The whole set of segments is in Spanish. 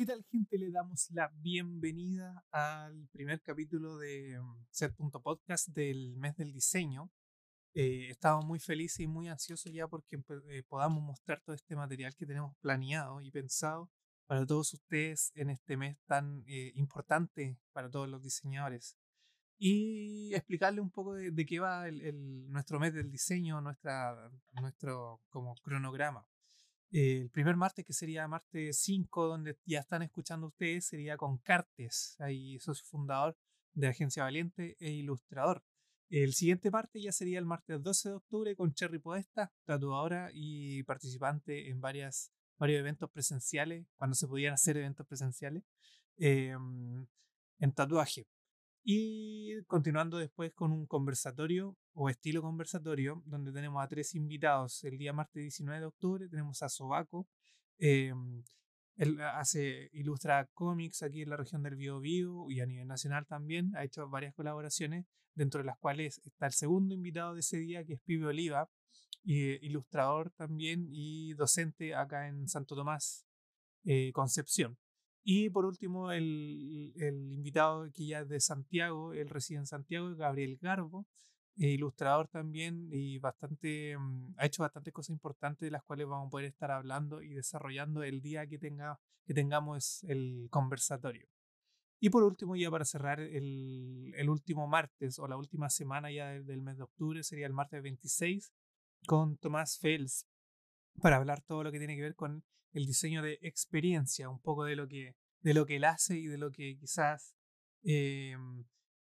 ¿Qué tal gente? Le damos la bienvenida al primer capítulo de mm, Set.podcast del mes del diseño. Eh, estamos muy felices y muy ansiosos ya porque eh, podamos mostrar todo este material que tenemos planeado y pensado para todos ustedes en este mes tan eh, importante para todos los diseñadores. Y explicarle un poco de, qué va el, nuestro mes del diseño, nuestra, nuestro como cronograma el primer martes, que sería martes 5, donde ya están escuchando ustedes, sería con Cartes, ahí socio fundador de Agencia Valiente e ilustrador. El siguiente martes ya sería el martes 12 de octubre con Cherry Podesta, tatuadora y participante en varias, varios eventos presenciales, cuando se podían hacer eventos presenciales, em, en tatuaje. Y continuando después con un conversatorio o estilo conversatorio, donde tenemos a tres invitados. El día martes 19 de octubre tenemos a Sobaco. Em, él hace, ilustra cómics aquí en la región del Biobío y a nivel nacional también. Ha hecho varias colaboraciones, dentro de las cuales está el segundo invitado de ese día, que es Pibe Oliva, y, ilustrador también y docente acá en Santo Tomás, eh, Concepción. Y por último, el, el, invitado que ya es de Santiago, él reside en Santiago, Gabriel Garbo, eh, ilustrador también y bastante, mm, ha hecho bastantes cosas importantes de las cuales vamos a poder estar hablando y desarrollando el día que, tenga, que tengamos el conversatorio. Y por último, ya para cerrar, el, el último martes o la última semana ya del, mes de octubre sería el martes 26 con Tomás Fels para hablar todo lo que tiene que ver con el diseño de experiencia, un poco de lo que, de lo que él hace y de lo que quizás eh,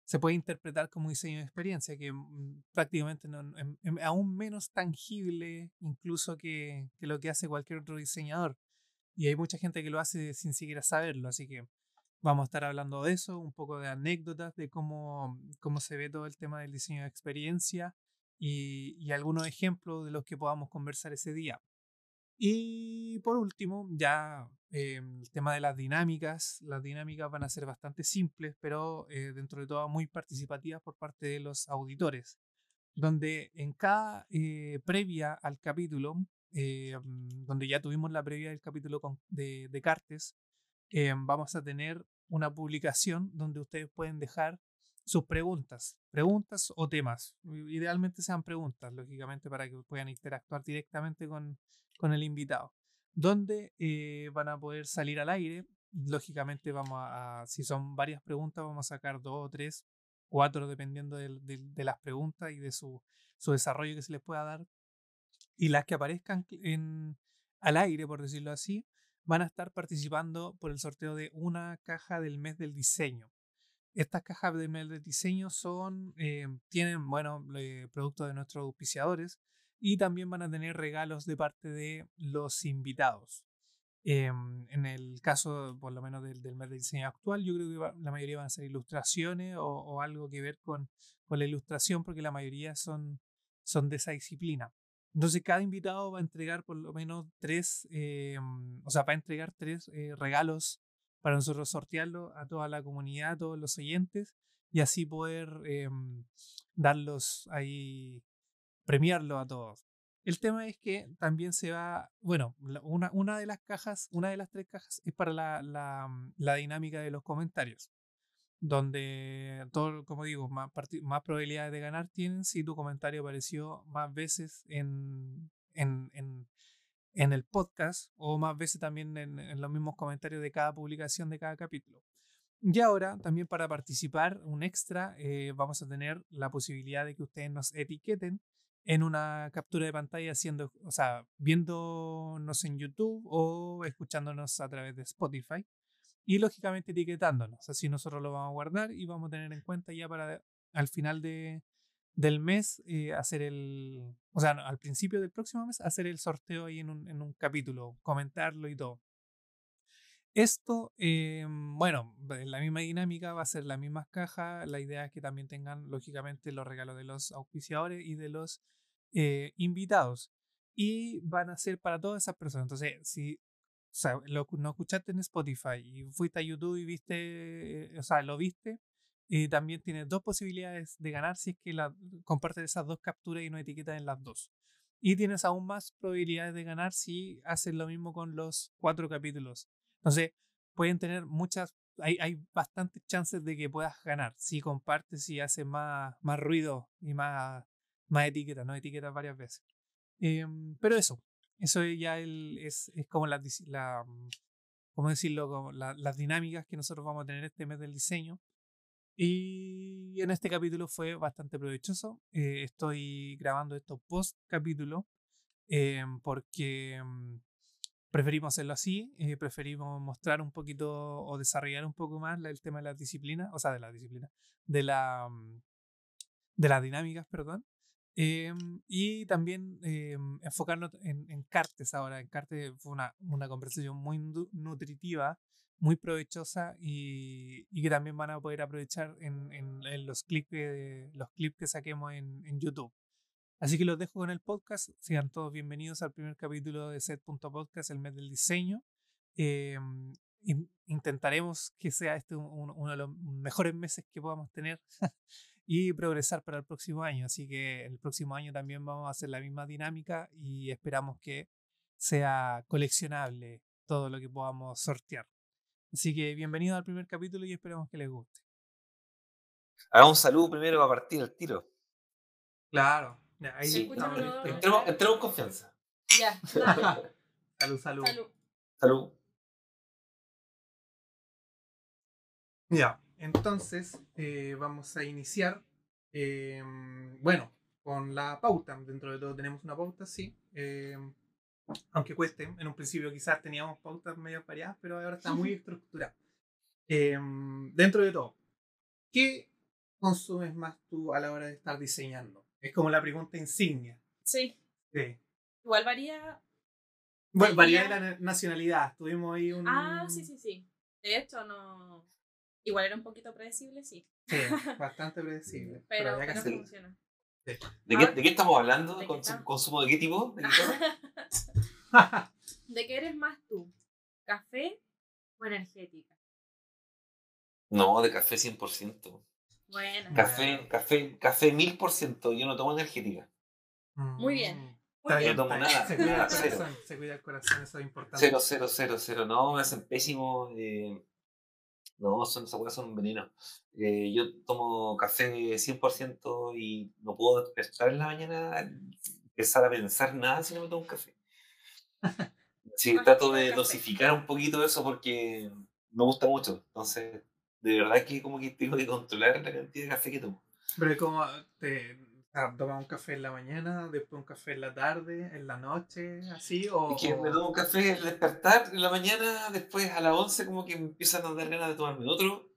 se puede interpretar como diseño de experiencia, que mm, prácticamente no, aún menos tangible incluso que, que, lo que hace cualquier otro diseñador. Y hay mucha gente que lo hace sin siquiera saberlo, así que vamos a estar hablando de eso, un poco de anécdotas de cómo, cómo se ve todo el tema del diseño de experiencia y, y algunos ejemplos de los que podamos conversar ese día. Y por último, ya eh, el tema de las dinámicas. Las dinámicas van a ser bastante simples, pero eh, dentro de todo muy participativas por parte de los auditores, donde en cada eh, previa al capítulo, mm, donde ya tuvimos la previa del capítulo de, de Cartes, vamos a tener una publicación donde ustedes pueden dejar sus preguntas, preguntas o temas. Idealmente sean preguntas, lógicamente, para que puedan interactuar directamente con, con el invitado. Donde eh, van a poder salir al aire. Lógicamente, vamos a, si son varias preguntas, vamos a sacar dos o tres, cuatro, dependiendo de, las preguntas y de su, su, desarrollo que se les pueda dar. Y las que aparezcan en, al aire, por decirlo así, van a estar participando por el sorteo de una caja del mes del diseño. Estas cajas de mail de diseño son, eh, tienen, bueno, eh, productos de nuestros auspiciadores y también van a tener regalos de parte de los invitados. Em, en el caso, por lo menos del, del de diseño actual, yo creo que la mayoría van a ser ilustraciones o, algo que ver con, con, la ilustración, porque la mayoría son, son de esa disciplina. Entonces, cada invitado va a entregar por lo menos tres, em, o sea, va a entregar tres eh, regalos para nosotros sortearlo a toda la comunidad, a todos los oyentes, y así poder em, darlos ahí, premiarlo a todos. El tema es que también se va, bueno, una, de las cajas, una de las tres cajas es para la, la, mm, dinámica de los comentarios, donde, todo, como digo, más, más probabilidades de ganar tienen si tu comentario apareció más veces en, en en el podcast o más veces también en, los mismos comentarios de cada publicación de cada capítulo. Y ahora, también para participar, un extra, eh, vamos a tener la posibilidad de que ustedes nos etiqueten en una captura de pantalla, haciendo, o sea, viéndonos en YouTube o escuchándonos a través de Spotify. Y lógicamente etiquetándonos. Así nosotros lo vamos a guardar y vamos a tener en cuenta ya para al final de, del mes eh, hacer el, o sea, al principio del próximo mes hacer el sorteo ahí en un, en un capítulo, comentarlo y todo. Esto, eh, bueno, la misma dinámica va a ser la misma caja. La idea es que también tengan, lógicamente, los regalos de los auspiciadores y de los eh, invitados. Y van a ser para todas esas personas. Entonces, si o sea, lo, no escuchaste en Spotify y fuiste a YouTube y viste, o sea, lo viste, y también tienes dos posibilidades de ganar si es que la, compartes esas dos capturas y no etiquetas en las dos. Y tienes aún más probabilidades de ganar si haces lo mismo con los cuatro capítulos. Entonces, pueden tener muchas, hay, hay bastantes chances de que puedas ganar si compartes y haces más, más ruido y más, más etiquetas, no etiquetas varias veces. Em, pero eso, eso ya el, es, es como la, la ¿cómo decirlo? Como las dinámicas que nosotros vamos a tener este mes del diseño. Y en este capítulo fue bastante provechoso. Eh, estoy grabando esto post capítulo em, porque mm, preferimos hacerlo así, eh, preferimos mostrar un poquito o desarrollar un poco más el tema de las disciplinas, o sea, de la disciplina, de, la, mm, de las dinámicas, perdón. Em, y también em, enfocarnos en, en, Cartes ahora. En Cartes fue una, una conversación muy nutritiva, muy provechosa y, y, que también van a poder aprovechar en, en, los, clips que, los clips que saquemos en, en, YouTube. Así que los dejo con el podcast. Sean todos bienvenidos al primer capítulo de Set.podcast, el mes del diseño. Eh, intentaremos que sea este uno de los mejores meses que podamos tener y progresar para el próximo año. Así que el próximo año también vamos a hacer la misma dinámica y esperamos que sea coleccionable todo lo que podamos sortear. Así que bienvenido al primer capítulo y esperamos que les guste. Haga un saludo primero a partir del tiro. Claro. ahí sí, entremos, entremos, confianza. Ya. salud, salud. Salud. Salud. Ya. Entonces, eh, vamos a iniciar, em, bueno, con la pauta. Dentro de todo tenemos una pauta, sí. Em, aunque cueste, en un principio quizás teníamos pautas medio variadas, pero ahora está muy estructurada. Em, dentro de todo, ¿qué consumes más tú a la hora de estar diseñando? Es como la pregunta insignia. Sí. Sí. Igual varía. Bueno, varía de la nacionalidad. Tuvimos ahí un. Ah, sí, sí, sí. De hecho, no. Igual era un poquito predecible, sí. Sí, bastante predecible. pero, pero, funciona. ¿De, qué, ¿De, qué, estamos hablando? ¿De ¿Consumo de qué tipo? ¿De qué, ¿De qué eres más tú? ¿Café o energética? No, de café 100%. Bueno. Café, café, café 1000%. Yo no tomo energética. Muy bien. Mm. Muy bien. No tomo nada. Se cuida, el corazón, se cuida el corazón, eso es importante. Cero, cero, cero, cero. No, me hacen pésimo. Eh, no, son, esas cosas son un veneno. Eh, yo tomo café 100% y no puedo despertar en la mañana, empezar a pensar nada si no me tomo un café. Sí, trato de dosificar un poquito eso porque me gusta mucho. Entonces, de verdad que como que tengo que controlar la cantidad de café que tomo. Pero como te tomas un café en la mañana, después un café en la tarde, en la noche, así, o... Es que me tomo un café al despertar en la mañana, después a las 11 como que me empiezan a dar ganas de tomarme otro.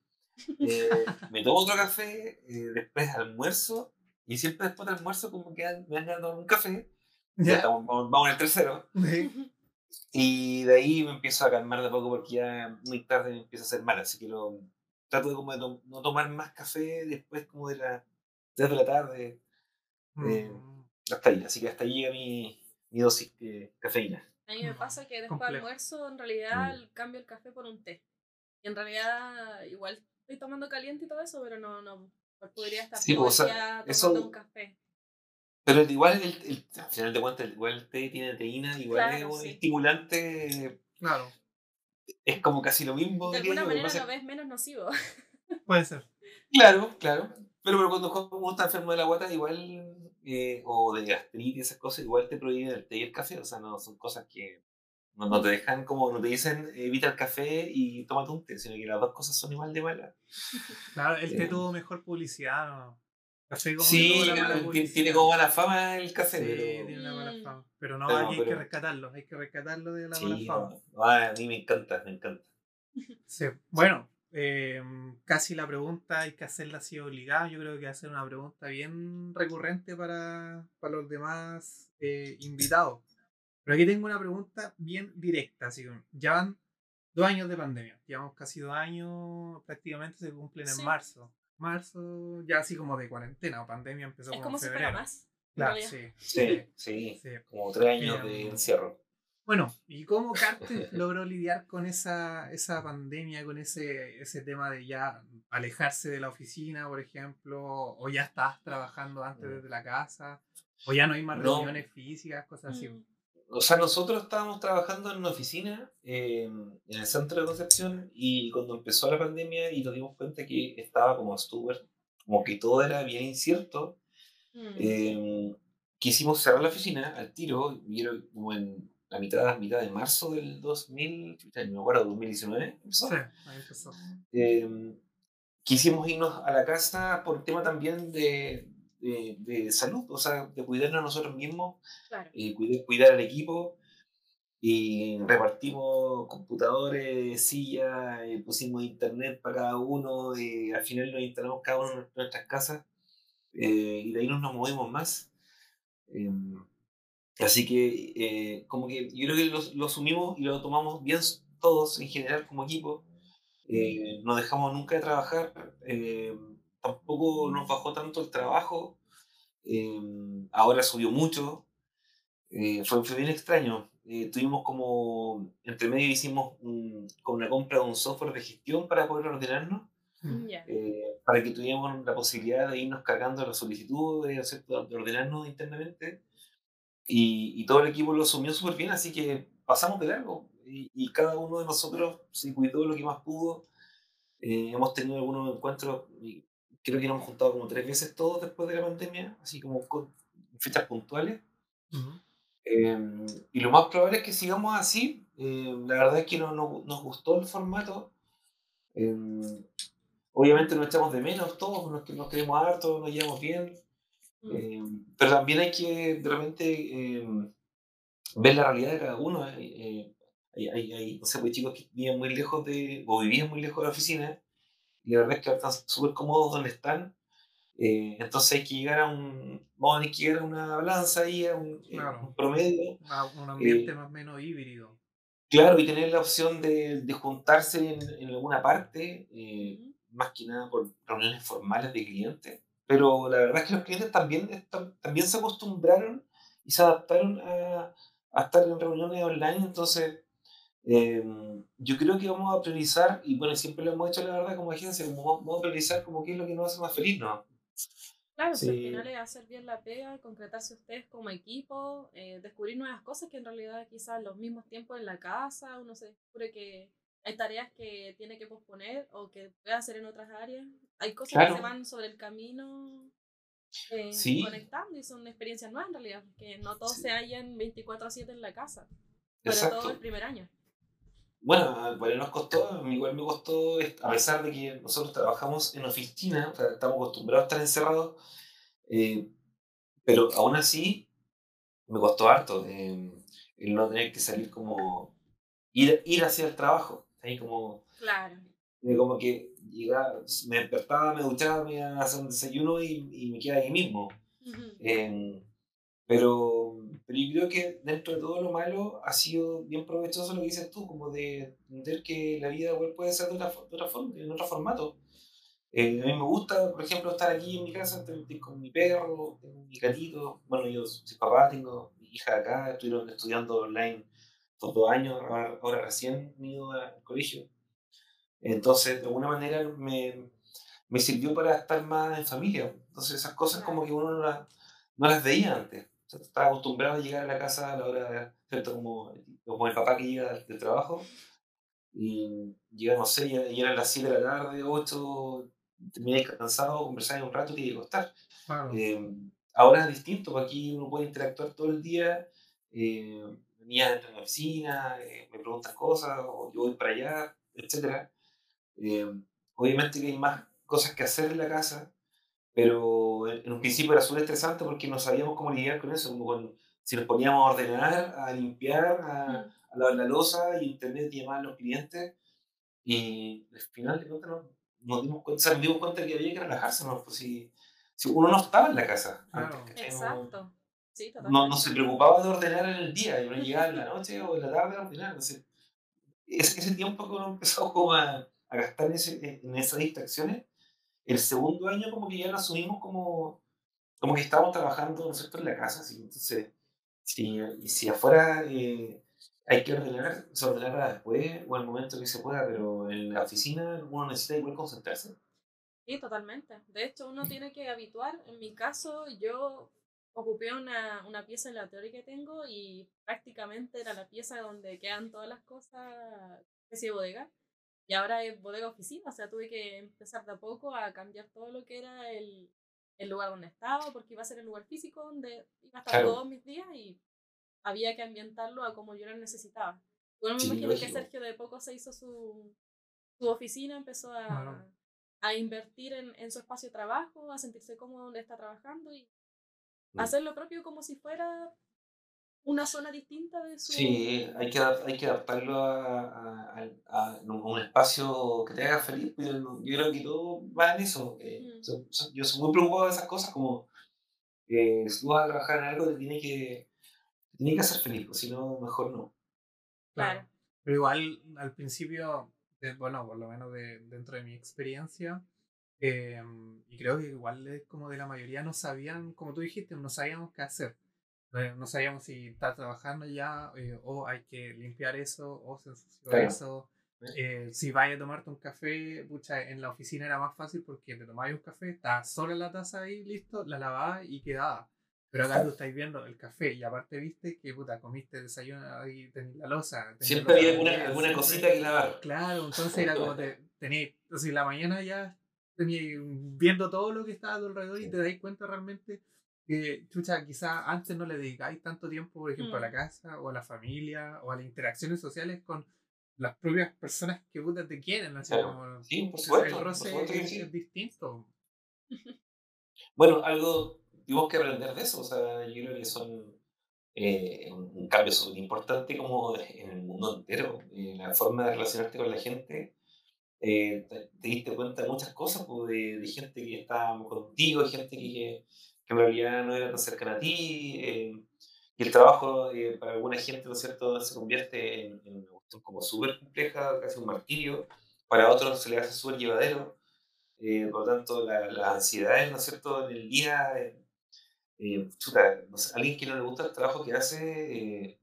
Eh, me tomo otro café, eh, después almuerzo, y siempre después del almuerzo como que me han dado un café. Ya, estamos, vamos, en el tercero. Y de ahí me empiezo a calmar de poco porque ya muy tarde me empieza a hacer mal, así que lo, trato de, como de no tomar más café después como de la 3 de la tarde, eh, mm. hasta ahí, así que hasta ahí llega mi, mi dosis de cafeína. A mí me pasa que después del almuerzo, en realidad, mm. cambio el café por un té. Y en realidad, igual estoy tomando caliente y todo eso, pero no, no podría estar sí, tomando un café. Pero igual, el, el, al final de cuentas, igual el té tiene teína, igual es un estimulante. Claro. Es como casi lo mismo. De alguna manera lo ves menos nocivo. Puede ser. Claro, claro. Pero, pero cuando uno está enfermo de la guata, igual eh, o de gastritis, esas cosas, igual te prohíben el té y el café. O sea, no son cosas que no, no te dejan como, no te dicen evita el café y tómate un té, sino que las dos cosas son igual de malas. Claro, el té eh. tuvo mejor publicidad, ¿no? Café como sí, tiene como mala fama el café. Sí, pero... tiene una mala fama. Pero no, hay que rescatarlo, hay que rescatarlo de la mala fama. a mí me encanta, me encanta. Sí, bueno, eh, casi la pregunta hay que hacerla así obligada. Yo creo que va a ser una pregunta bien recurrente para, para los demás eh, invitados. Pero aquí tengo una pregunta bien directa. Así que ya van dos años de pandemia. Llevamos casi dos años, prácticamente se cumplen en marzo. Marzo, ya así como de cuarentena o pandemia empezó es como, en febrero. más. Claro, sí. Sí, sí, sí. Como tres años de encierro. Bueno, ¿y cómo Carter logró lidiar con esa, esa pandemia, con ese, ese tema de ya alejarse de la oficina, por ejemplo, o ya estás trabajando antes mm. desde la casa, o ya no hay más reuniones físicas, cosas así? Mm. o sea, nosotros estábamos trabajando en una oficina eh, en el centro de Concepción y cuando empezó la pandemia y nos dimos cuenta que estaba como súper, como que todo era bien incierto, Mm. eh, quisimos cerrar la oficina al tiro, y era como en la mitad, mitad de marzo del 2000, no me acuerdo, 2019, empezó. Sí, ahí empezó. Eh, quisimos irnos a la casa por tema también de, de, de salud, o sea, de cuidarnos a nosotros mismos, Claro. eh, cuidar, cuidar al equipo. Y repartimos computadores, sillas, eh, pusimos internet para cada uno, eh, al final nos instalamos cada uno en nuestras casas eh, y de ahí no nos movimos más. Así que, eh, como que yo creo que lo, lo asumimos y lo tomamos bien todos en general como equipo. Eh, no dejamos nunca de trabajar, eh, tampoco nos bajó tanto el trabajo, eh, ahora subió mucho, eh, fue, fue bien extraño. Eh, tuvimos como, entre medio hicimos un, con una compra de un software de gestión para poder ordenarnos, Mm. Ya. eh, para que tuviéramos la posibilidad de irnos cargando las solicitudes, de ordenarnos internamente. Y, y todo el equipo lo asumió súper bien, así que pasamos de largo. Y, y cada uno de nosotros se cuidó lo que más pudo. Eh, hemos tenido algunos encuentros, y creo que nos hemos juntado como tres veces todos después de la pandemia, así como con fechas puntuales. Ujú. Eh, y lo más probable es que sigamos así. Eh, la verdad es que no, no- nos gustó el formato. Eh, obviamente nos echamos de menos todos, nos, nos queremos harto, nos llevamos bien. Mm. Eh, pero también hay que de repente eh, ver la realidad de cada uno. eh, eh, hay, hay, hay, no sé, pues, chicos que viven muy lejos de, o vivían muy lejos de la oficina, y la verdad es que ahora están súper cómodos donde están. eh, entonces hay que llegar a un, vamos a tener que llegar a una balanza ahí, a un, eh, Claro. un promedio. Ah, un ambiente más o menos híbrido. Claro, y tener la opción de, de juntarse en, en alguna parte, más que nada por reuniones formales de clientes. Pero la verdad es que los clientes también, también se acostumbraron y se adaptaron a, a estar en reuniones online. Entonces, eh, yo creo que vamos a priorizar, y bueno, siempre lo hemos hecho la verdad como agencia, como vamos a priorizar como qué es lo que nos hace más feliz, ¿no? Claro, si al Sí. final es hacer bien la pega, concretarse ustedes como equipo, eh, descubrir nuevas cosas que en realidad quizás los mismos tiempos en la casa, uno se descubre que hay tareas que tiene que posponer o que puede hacer en otras áreas. Hay cosas que se van sobre el camino eh, Sí. conectando y son experiencias nuevas en realidad, que no todos Sí. se hallan 24 a 7 en la casa, sobre todo Exacto. el primer año. Bueno, bueno, nos costó, igual me costó, a pesar de que nosotros trabajamos en oficina, o sea, estamos acostumbrados a estar encerrados, eh, pero aún así me costó harto eh, el no tener que salir como, ir, ir hacia el trabajo, ahí como, Claro. como que llegaba, me despertaba, me duchaba, me iba a hacer un desayuno y, y me quedaba ahí mismo. Ujú. Eh, pero, pero yo creo que dentro de todo lo malo ha sido bien provechoso lo que dices tú, como de entender que la vida puede ser de otra, de otra forma, en otro formato. Eh, a mí me gusta, por ejemplo, estar aquí en mi casa con mi perro, tengo mi gatito. Bueno, yo soy papá, tengo mi hija acá, estuvieron estudiando online por dos años, ahora, ahora recién han ido al colegio. Entonces, de alguna manera me, me sirvió para estar más en familia. Entonces, esas cosas como que uno no las, no las veía antes. O sea, estaba acostumbrado a llegar a la casa a la hora, ¿cierto? Como, como el papá que llega del, trabajo y llega, no sé, ya, ya eran las 7 de la tarde, 8, terminé cansado, conversar un rato y te iba a acostar. Claro. Eh, ahora es distinto, porque aquí uno puede interactuar todo el día. Eh, venía dentro de la oficina, eh, me preguntan cosas, o yo voy para allá, etc. Eh, obviamente que hay más cosas que hacer en la casa, pero en, en un principio era súper estresante porque no sabíamos cómo lidiar con eso, como con- si nos poníamos a ordenar, a limpiar, a, Mm. a lavar la losa y internet y llamar a los clientes. Y al final de cuentas no- nos dimos cuenta, o sea, nos dimos cuenta que había que relajarse, ¿no? Pues si, si uno no estaba en la casa antes, Claro. No- Exacto. Sí, no, no se preocupaba de ordenar en el día, y uno llegaba en la noche o en la tarde a ordenar. Entonces, ese, ese tiempo que uno empezó como a, a gastar en, ese- en esas distracciones, el segundo año como que ya lo asumimos como, como que estábamos trabajando ¿no es cierto? en la casa. ¿sí? Entonces, si, y si afuera eh, hay que ordenar, se ordenará después o al momento que se pueda, pero en la oficina uno necesita igual concentrarse. Sí, totalmente. De hecho, uno tiene que habituar. En mi caso, yo ocupé una, una pieza en la teoría que tengo y prácticamente era la pieza donde quedan todas las cosas, especie de bodega. Y ahora es bodega oficina, o sea, tuve que empezar de a poco a cambiar todo lo que era el, el lugar donde estaba, porque iba a ser el lugar físico donde iba a estar todos mis días y había que ambientarlo a como yo lo necesitaba. Bueno, me imagino que Sergio de poco se hizo su, su oficina, empezó a, a invertir en, en, su espacio de trabajo, a sentirse cómodo donde está trabajando y. hacer lo propio como si fuera una zona distinta de su... Sí, hay que, hay que adaptarlo a, a, a, un espacio que te haga feliz. Yo, yo creo que todo va en eso. Eh, mm. yo soy muy preocupado de esas cosas como eh, si tú vas a trabajar en algo te tiene que, te tiene que hacer feliz, pues, si no, mejor no. Claro. Pero igual al principio, bueno, por lo menos de, dentro de mi experiencia, eh, y creo que igual como de la mayoría no sabían, como tú dijiste, no sabíamos qué hacer. No sabíamos si está trabajando ya eh, o hay que limpiar eso o se ensució eso. Eh, si vayas a tomarte un café, pucha, en la oficina era más fácil porque te tomabas un café, estaba sola la taza ahí, listo, la lavabas y quedaba. Pero acá tú estáis viendo el café y aparte viste que puta, comiste desayuno ahí tenías la losa. Siempre había alguna, alguna cosita que lavar. Claro, entonces era como te tenías, entonces la mañana ya viendo todo lo que estaba a tu alrededor y te das cuenta realmente que, chucha, quizás antes no le dedicáis tanto tiempo, por ejemplo, a la mm. casa o a la familia o a las interacciones sociales con las propias personas que puta te quieren. ¿no? como, sí, por supuesto. El roce es, distinto. Bueno, algo tuvimos que aprender de eso. O sea, yo creo que son eh, un, cambio súper importante como en el mundo entero. Eh, la forma de relacionarte con la gente. Eh, te, diste cuenta de muchas cosas, pues, de, de, gente que está contigo, de gente que, que en realidad no era tan cercana a ti, eh, y el trabajo eh, para alguna gente, ¿no es cierto?, se convierte en, una cuestión como súper compleja, casi un martirio, para otros se le hace súper llevadero, eh, por lo tanto, las la ansiedades, ¿no es cierto?, en el día, chuta, alguien que no le gusta el trabajo que hace,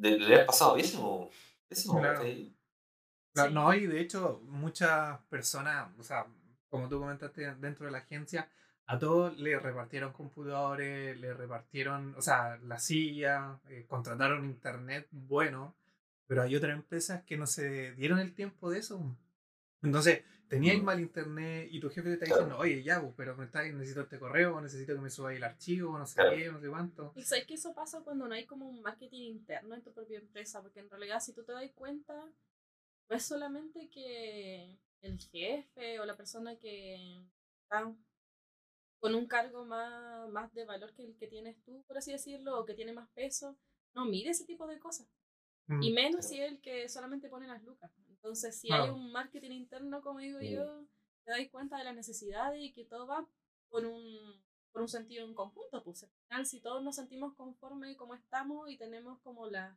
le, ha pasado pésimo, pésimo. Claro. No, y de hecho, muchas personas, o sea, como tú comentaste dentro de la agencia, a todos le repartieron computadores, le repartieron, o sea, la silla, eh, contrataron internet bueno, pero hay otras empresas que no se dieron el tiempo de eso. Entonces, teníais mm. mal internet y tu jefe te está diciendo, oye, ya, pues, pero me está, necesito este correo, necesito que me suba el archivo, no sé qué, no sé cuánto. Y sabes que eso pasa cuando no hay como un marketing interno en tu propia empresa, porque en realidad si tú te das cuenta, no es solamente que el jefe o la persona que está con un cargo más, más de valor que el que tienes tú, por así decirlo, o que tiene más peso, no mide ese tipo de cosas. y mm, menos si es el que solamente pone las lucas. Entonces, si hay un marketing interno, como digo yo, te dais cuenta de la necesidad y que todo va por un, por un sentido en conjunto. Pues al final, si todos nos sentimos conformes como estamos y tenemos como las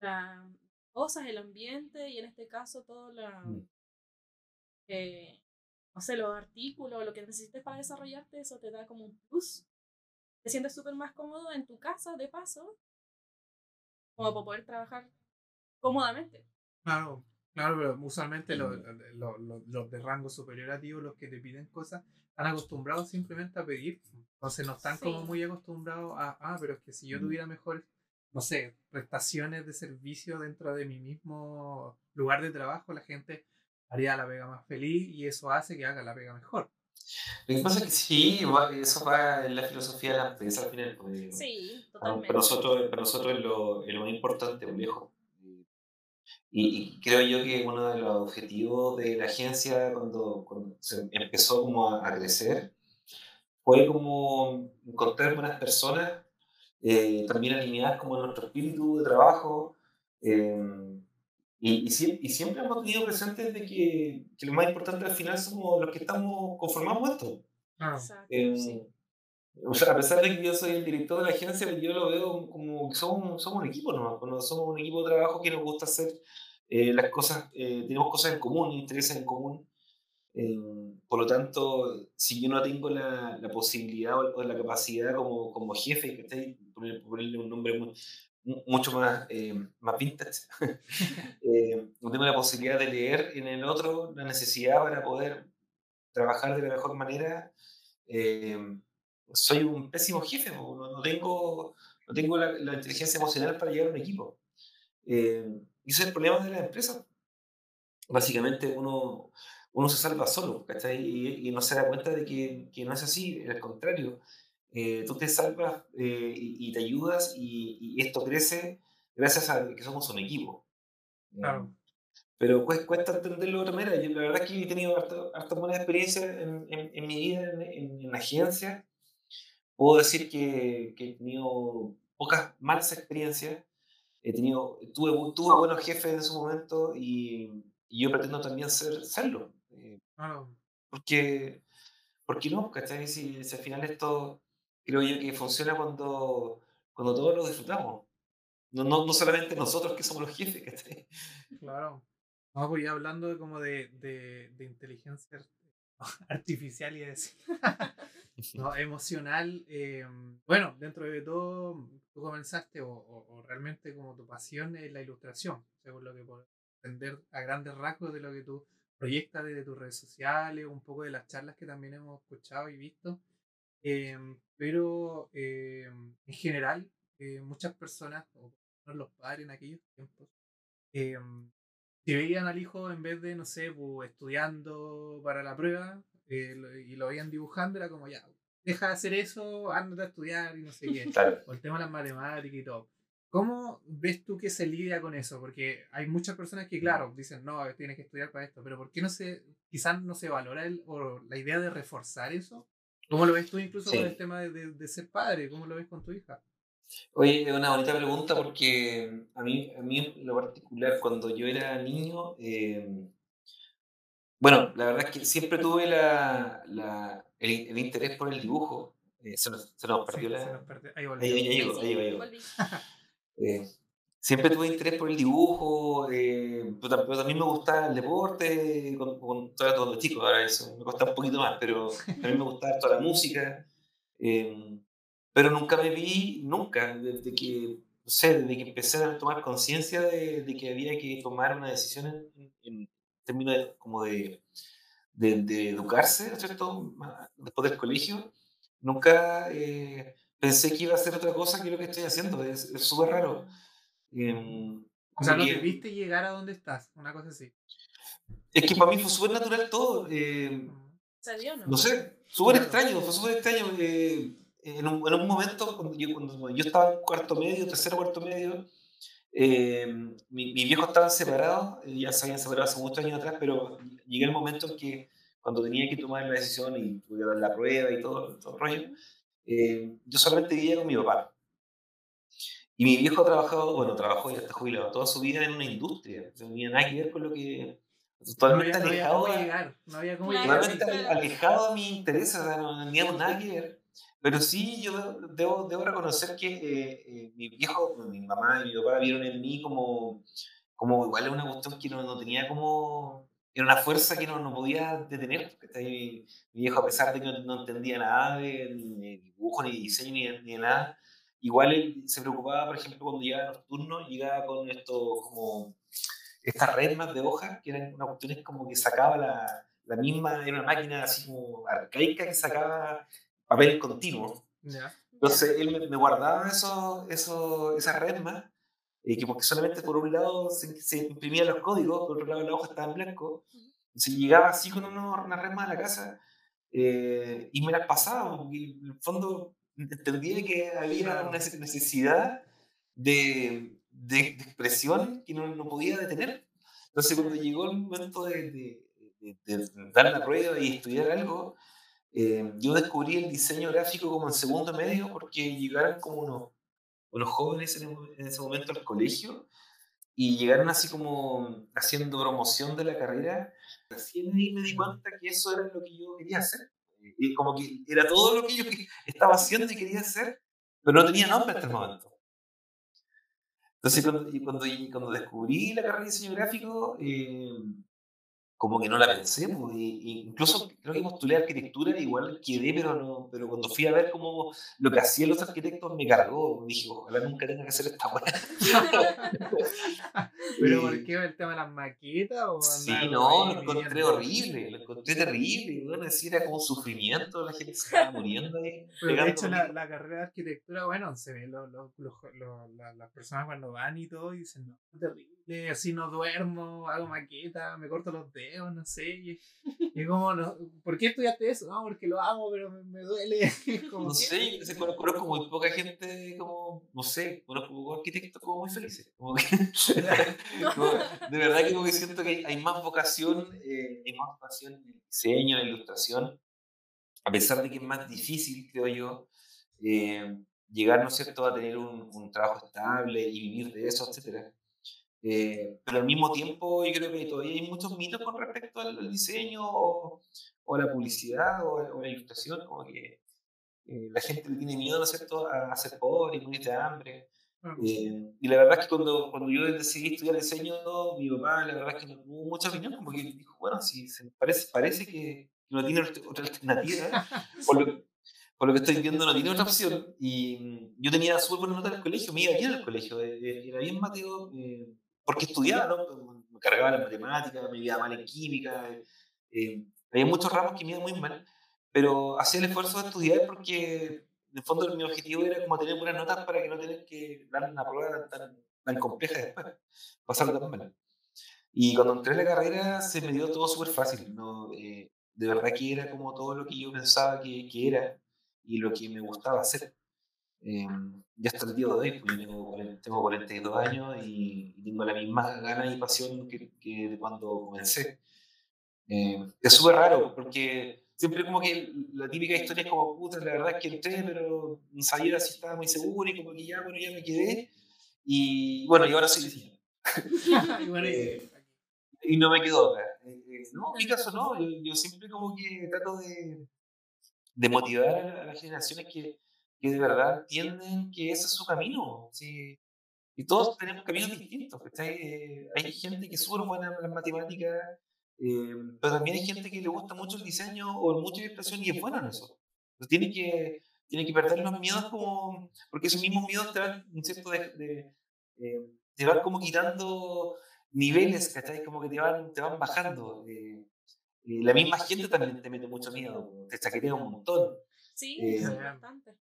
la cosas, el ambiente y en este caso todo la, mm. eh, no sé, los artículos, lo que necesites para desarrollarte, eso te da como un plus. Te sientes súper más cómodo en tu casa, de paso, como para poder trabajar cómodamente. Claro, claro, pero usualmente los, los, de rango superior a ti los que te piden cosas, están acostumbrados simplemente a pedir. Entonces no están como muy acostumbrados a, ah, pero es que si yo tuviera mejores, no sé, prestaciones de servicio dentro de mi mismo lugar de trabajo, la gente haría la pega más feliz y eso hace que haga la pega mejor. Lo que pasa es que sí, eso va en la filosofía de la empresa al final. Pues, sí, totalmente. Para nosotros, para nosotros es lo, es lo más importante, un viejo. Y, creo yo que uno de los objetivos de la agencia cuando, cuando se empezó como a, crecer fue como encontrar buenas personas eh, también alineadas como nuestro espíritu de trabajo. Eh, y, y, siempre hemos tenido presente de que, que, lo más importante al final somos los que estamos conformamos esto. Ah. Eh, o sea, a pesar de que yo soy el director de la agencia, yo lo veo como que somos, somos un equipo, ¿no? Cuando somos un equipo de trabajo que nos gusta hacer eh, las cosas, eh, tenemos cosas en común, intereses en común. Por lo tanto, si yo no tengo la, la posibilidad o, la capacidad como, como jefe, que ponerle un nombre muy, mucho más, eh, más vintage. eh, no tengo la posibilidad de leer en el otro la necesidad para poder trabajar de la mejor manera. Eh, soy un pésimo jefe, no, no tengo, no tengo la, la, inteligencia emocional para llevar un equipo. Eh, y ese es el problema de las empresas. Básicamente uno, uno se salva solo, Y, y, no se da cuenta de que, que no es así, al contrario. Eh, tú te salvas eh, y, y, te ayudas y, y, esto crece gracias a que somos un equipo. Claro. Pero cuesta, cuesta entenderlo de otra manera. Yo, la verdad es que he tenido harta, buena experiencia en, en, en, mi vida en, en, agencia. Puedo decir que, que, he tenido pocas malas experiencias. He tenido, tuve, tuve buenos jefes en su momento y, y yo pretendo también ser, serlo. Eh, claro. Porque, porque no, ¿cachai? Si, si al final esto creo yo que funciona cuando, cuando todos lo disfrutamos. No, no, no solamente nosotros que somos los jefes, ¿cachai? Claro. No, pues ya hablando de, como de, de, de inteligencia artificial y decir, no, emocional, eh, bueno, dentro de todo, tú comenzaste o, o, o, realmente como tu pasión es la ilustración, según lo que puedo entender a grandes rasgos de lo que tú proyectas desde tus redes sociales, un poco de las charlas que también hemos escuchado y visto. Eh, pero eh, en general, eh, muchas personas, o los padres en aquellos tiempos, si veían al hijo en vez de, no sé, pues, estudiando para la prueba y lo veían dibujando, era como ya, deja de hacer eso, anda a estudiar y no sé qué. Claro. O el tema de las matemáticas y todo. ¿Cómo ves tú que se lidia con eso? Porque hay muchas personas que, claro, dicen, no, tienes que estudiar para esto, pero ¿por qué no se, quizás no se valora el, o la idea de reforzar eso? ¿Cómo lo ves tú incluso sí. con el tema de, de, de, ser padre? ¿Cómo lo ves con tu hija? Oye, es una bonita pregunta porque a mí, a mí en lo particular, cuando yo era niño, eh, bueno, la verdad es que siempre tuve la, la el, el, interés por el dibujo. Eh, se, nos, se, nos, perdió sí, la... Se nos perdió. Ahí volvió. Ahí, ahí, ahí, ahí, ahí eh, siempre tuve interés por el dibujo, eh, pero, pero, también me gustaba el deporte, con, con, todos los chicos, ahora eso me costaba un poquito más, pero también me gustaba toda la música. Eh, pero nunca me vi, nunca, desde que, no sé, desde que empecé a tomar conciencia de, de, que había que tomar una decisión en, en términos de, como de, de, de educarse, ¿no es cierto?, después del colegio, nunca eh, pensé que iba a hacer otra cosa que lo que estoy haciendo, es súper raro. Eh, o sea, no te viste llegar a donde estás, una cosa así. Es que para mí fue súper natural todo. Eh, ¿Salió no? No sé, súper extraño, fue súper extraño. Eh, en, un, en, un, momento, cuando yo, cuando yo estaba en cuarto medio, tercero, cuarto medio, eh, mi, mi, viejo estaban separados, ya se habían separado hace muchos años atrás, pero llegué el momento en que cuando tenía que tomar la decisión y la prueba y todo, todo el rollo, eh, yo solamente vivía con mi papá. Y mi viejo ha trabajado, bueno, trabajó y está jubilado toda su vida en una industria. No tenía nada que ver con lo que. Totalmente no había, alejado. No había llegar. No había cómo totalmente llegar. alejado de mi interés, o sea, no teníamos nada que ver. Pero sí, yo debo, debo reconocer que eh, eh, mi viejo, mi mamá y mi papá vieron en mí como, como igual una cuestión que no, no tenía como. Era una fuerza que no, no podía detener. Mi, mi viejo, a pesar de que no, no entendía nada de ni dibujo, ni diseño, ni, ni de nada, igual él se preocupaba, por ejemplo, cuando llegaba nocturno, llegaba con esto como estas redmas de hojas, que eran una cuestión como que sacaba la, la misma, era una máquina así como arcaica que sacaba papel continuo. Yeah. Entonces él me, me guardaba eso, eso, esas redmas, eh, que porque solamente por un lado se, se, imprimían los códigos, por otro lado la hoja estaba en blanco. Si llegaba así con una, una redma a la casa eh, y me las pasaba, porque en el fondo entendía que había una necesidad de, de, de expresión que no, no, podía detener. Entonces, cuando llegó el momento de, de, de dar la prueba y estudiar algo, eh, yo descubrí el diseño gráfico como en segundo medio porque llegaron como unos, unos jóvenes en, en ese momento al colegio y llegaron así como haciendo promoción de la carrera. Recién ahí me di cuenta que eso era lo que yo quería hacer y como que era todo lo que yo estaba haciendo y quería hacer, pero no tenía nombre hasta el momento. Entonces, cuando, cuando, cuando descubrí la carrera de diseño gráfico, eh, como que no la pensé, pues, y, y incluso creo que postulé arquitectura, igual quedé, pero no, pero cuando fui a ver cómo lo que hacían los arquitectos me cargó, dije, ojalá nunca tenga que hacer esta weá. ¿Pero por qué el tema de las maquetas? O Sí, no, ahí lo encontré horrible, lo encontré terrible, bueno, decir, era como sufrimiento, la gente se estaba muriendo ahí. Pero de hecho, la, carrera de arquitectura, bueno, se ve los, los- la- las personas cuando van y todo y dicen, no, terrible, así no duermo, hago maqueta, me corto los dedos, no sé. Y, y como, no, ¿por qué estudiaste eso? No, porque lo amo, pero me, me duele. Como, No sé, yo sé, conozco, conozco muy poca gente como, no sé, conozco pocos arquitectos como muy felices. Como que- como- de verdad que como que siento que hay, hay más vocación, eh, hay más vocación en el diseño, en la ilustración, a pesar de que es más difícil, creo yo, eh, llegar, ¿no es cierto?, a tener un, un trabajo estable y vivir de eso, etcétera. Eh, pero al mismo tiempo yo creo que todavía hay muchos mitos con respecto al, diseño o, o la publicidad o, o la ilustración, como que eh, la gente le tiene miedo, ¿no es cierto?, a, a ser pobre y morir de hambre. Eh, y la verdad es que cuando, cuando yo decidí estudiar diseño, mi papá, la verdad es que no tuvo mucha opinión, porque dijo, bueno, si se parece, parece que no tiene otra alternativa, por lo, por lo que estoy viendo no tiene otra opción. Y mm, yo tenía súper buena nota en el colegio, me iba bien al colegio, eh, era bien Mateo, eh, porque estudiaba, ¿no? Me cargaba la matemática, me iba mal en química, eh, eh, había muchos ramos que me iban muy mal, pero hacía el esfuerzo de estudiar porque en el fondo mi objetivo era como tener buenas notas para que no tener que dar una prueba tan, tan compleja después, pasarlo tan mal. Y cuando entré en la carrera se me dio todo súper fácil, ¿no? Eh, de verdad que era como todo lo que yo pensaba que, que era y lo que me gustaba hacer. Eh, ya hasta el día de hoy, pues, tengo, 40 tengo 42 años y, y tengo la misma gana y pasión que, que de cuando comencé. Eh, es súper raro porque siempre como que la típica historia es como, puta, la verdad es que entré, pero no sabía si estaba muy seguro y como que ya, bueno, ya me quedé. Y bueno, y ahora soy diseñador. Y bueno, y- Eh, y no me quedó otra. Eh, eh, no, en mi caso no, yo, yo siempre como que trato de, de motivar a las generaciones que, que de verdad entienden que ese es su camino. ¿sí? Y todos tenemos caminos distintos. ¿cachai? Eh, hay gente que es súper buena en las matemáticas, eh, pero también hay gente que le gusta mucho el diseño o mucha ilustración y es buena en eso. Entonces, tiene que, tiene que perder los miedos como, porque esos mismos miedos te van, un cierto de, de, eh, te van como quitando niveles, ¿cachai? Como que te van, te van bajando. eh, la misma gente también te mete mucho miedo, te chaquetea un montón. Sí, Eh, sí,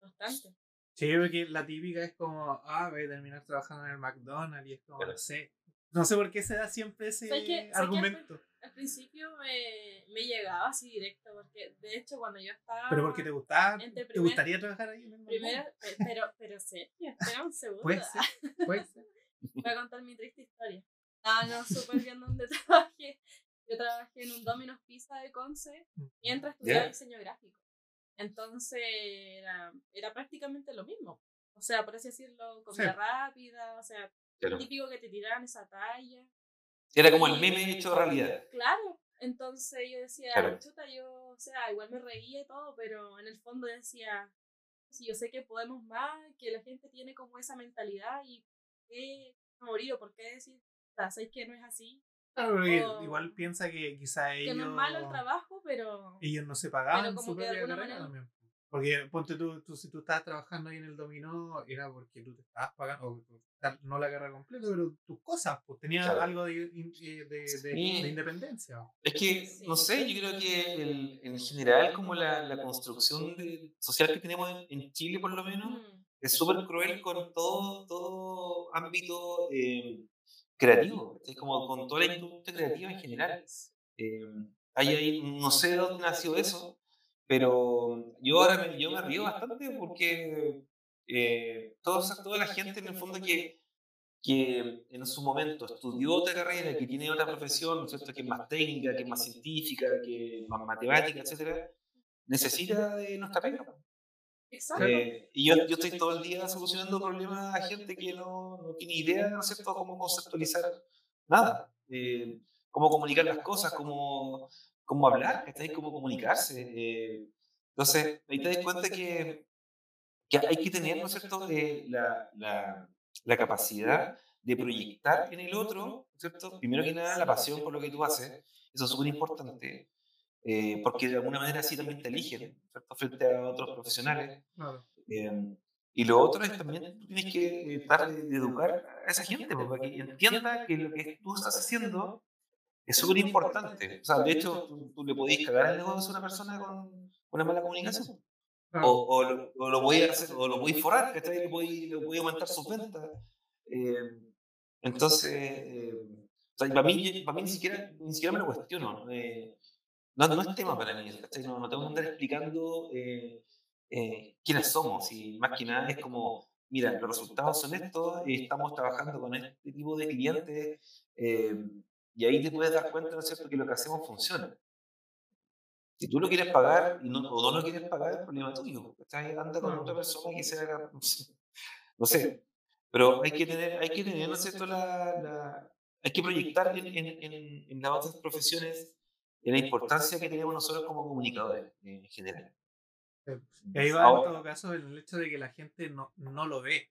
bastante. Sí, porque la típica es como, ah, voy a terminar trabajando en el McDonald's y es como, no sé. No sé por qué se da siempre ese ¿Sabes qué? ¿Sabes qué? argumento. Al principio me, me llegaba así directo, porque de hecho cuando yo estaba... Pero porque te gustaba, Entre ¿te primer- gustaría trabajar ahí en el Primero, McDonald's? pe- pero, pero Sergio, espera un segundo. Puede ser, puede ser. Voy a contar mi triste historia. Ah, no, súper bien donde trabajé. Yo trabajé en un Domino's Pizza de Conce mientras estudiaba Ya. diseño gráfico. Entonces era, era prácticamente lo mismo. O sea, por así decirlo, comida Sí. rápida, o sea, Claro. típico que te tiraran esa talla. Era como el meme hecho realidad. Claro. Entonces yo decía, Claro. chuta, yo, o sea, igual me reía y todo, pero en el fondo decía, si yo sé que podemos más, que la gente tiene como esa mentalidad y ¿por qué morir o por qué decir, ¿sabes que no es así? Claro, porque O- igual piensa que quizá ellos, Que no es malo el trabajo, pero... ellos no se pagaban como su que de propia alguna carrera manera- también. Porque ponte tú, tú, si tú estabas trabajando ahí en el dominó, era porque tú te estabas pagando, o no la carrera completa, pero tus cosas, pues tenías Claro. algo de, in- eh, de, de- Sí. de independencia. Es que, no sé, yo creo que el- en general como la, la construcción de- social que tenemos en, en Chile por lo menos mm, es súper cruel con todo, todo ámbito eh, creativo, es como con toda la industria creativa en general. Eh, hay ahí, no sé de dónde nació eso, pero yo ahora me, yo me río bastante porque eh, toda, toda la gente en el fondo que, que en su momento estudió otra carrera, que tiene otra profesión, ¿no es cierto? que es más técnica, que es más científica, que es más matemática, etcétera, necesita de nuestra pega. Exacto. Eh, y yo, yo estoy todo el día solucionando problemas a gente que no, no tiene idea, ¿no es cierto?, cómo conceptualizar nada, eh, cómo comunicar las cosas, cómo, cómo hablar, ¿cachai? cómo comunicarse. eh. Entonces, ahí te das cuenta que, que hay que tener, ¿no es cierto?, eh, la, la, la capacidad de proyectar en el otro, ¿cierto? Primero que nada, la pasión por lo que tú haces, eso es súper importante, eh, porque de alguna manera así también te eligen, ¿cierto? Frente a otros profesionales. Claro. Eh, y lo otro es también tú tienes que tratar de educar a esa gente, pues, para que entienda que lo que tú estás haciendo es súper importante. O sea, de hecho, tú, tú le podés cagar el negocio a una persona con una mala comunicación. Claro. O, o, lo, o lo voy a hacer, o lo voy a forrar, ¿cachai? Le voy, le aumentar sus ventas. Eh, entonces, eh, o sea, para, mí, para mí ni siquiera, ni siquiera me lo cuestiono. Eh, no, no es tema para mí, ¿cachai? No, no tengo que andar explicando eh, eh, quiénes somos. Y más que nada es como, mira, los resultados son estos, y estamos trabajando con este tipo de clientes, eh, y ahí te puedes dar cuenta, ¿no es cierto?, que lo que hacemos funciona. Si tú lo quieres pagar y no, o no lo quieres pagar, es problema tuyo. ¿cachai? Anda con otra persona que se haga, no sé. Pero hay que tener, hay que tener, ¿no es cierto?, la, la- hay que proyectar en, en, en, en las otras profesiones en la importancia que tenemos nosotros como comunicadores en general. Y ahí va en Ahora- todo caso el hecho de que la gente no, no lo ve.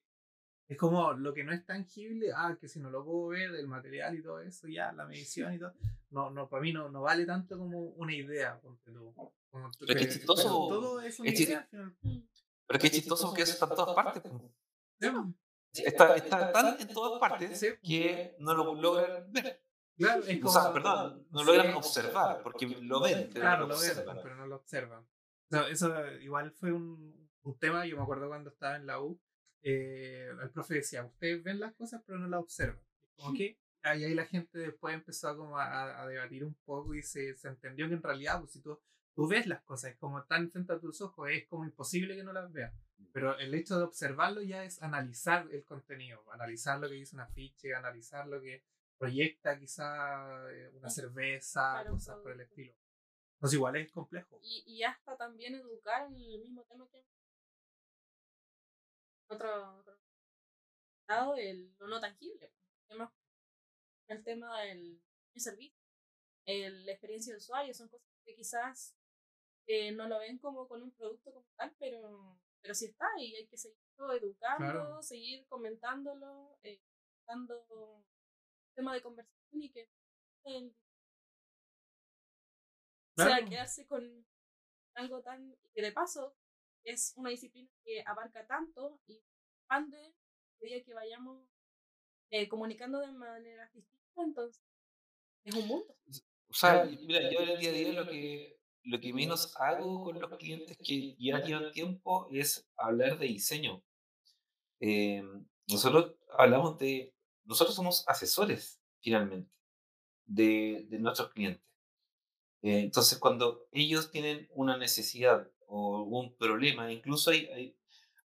Es como lo que no es tangible, ah, que si no lo puedo ver, el material y todo eso, ya, la medición y todo, no, no, para mí no, no vale tanto como una idea. Como Pero es que que- chistoso, pero todo es una es idea. Pero es que es chistoso que eso está en todas partes. Sí, Está, está tan en todas partes Sí. que no lo logran ver. Claro, es O como, sea, perdón, no logran observar, porque lo ven, pero Claro, no lo lo ven, observan. pero no lo observan. O eso igual fue un, un tema, yo me acuerdo cuando estaba en la U, eh, el profe decía, ustedes ven las cosas pero no las observan. Como que y ahí la gente después empezó a, como a, a debatir un poco y se, se entendió que en realidad, pues si tú, tú ves las cosas, como están frente a tus ojos, es como imposible que no las veas. Pero el hecho de observarlo ya es analizar el contenido, analizar lo que dice un afiche, analizar lo que proyecta quizá eh, una cerveza, Claro, cosas por el estilo. Entonces igual es complejo. Y, y hasta también educar en el mismo tema que otro, otro lado, el, lo no tangible. El tema, el tema del servicio, el, la experiencia de usuario, son cosas que quizás eh, no lo ven como con un producto como tal, pero, pero sí está y hay que seguirlo educando, Claro. seguir comentándolo, eh, dando tema de conversación y que el, o sea, Claro. quedarse con algo tan. que de paso es una disciplina que abarca tanto y expande a medida que vayamos eh, comunicando de maneras distintas, entonces es un mundo. O sea, mira, yo en el día a día lo que, lo que menos hago con los clientes que ya llevan tiempo es hablar de diseño. Eh, nosotros hablamos de, nosotros somos asesores finalmente de, de nuestros clientes. Eh, entonces, cuando ellos tienen una necesidad o algún problema, incluso hay, hay,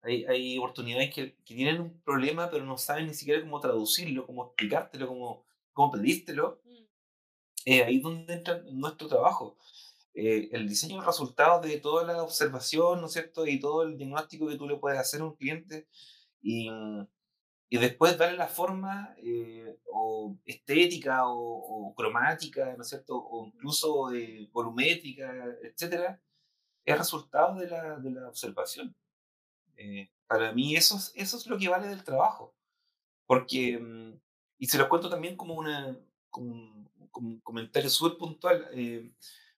hay, hay oportunidades que, que tienen un problema, pero no saben ni siquiera cómo traducirlo, cómo explicártelo, cómo, cómo pedírtelo, Mm, eh, ahí es donde entra nuestro trabajo. Eh, el diseño es el resultado de toda la observación, ¿no es cierto? Y todo el diagnóstico que tú le puedes hacer a un cliente y, y después darle la forma eh, o estética o, o cromática, ¿no es cierto? O incluso volumétrica, etcétera, es resultado de la, de la observación. Eh, para mí eso es, eso es lo que vale del trabajo. Porque, mm, y se lo cuento también como, una, como, un, como un comentario súper puntual, eh,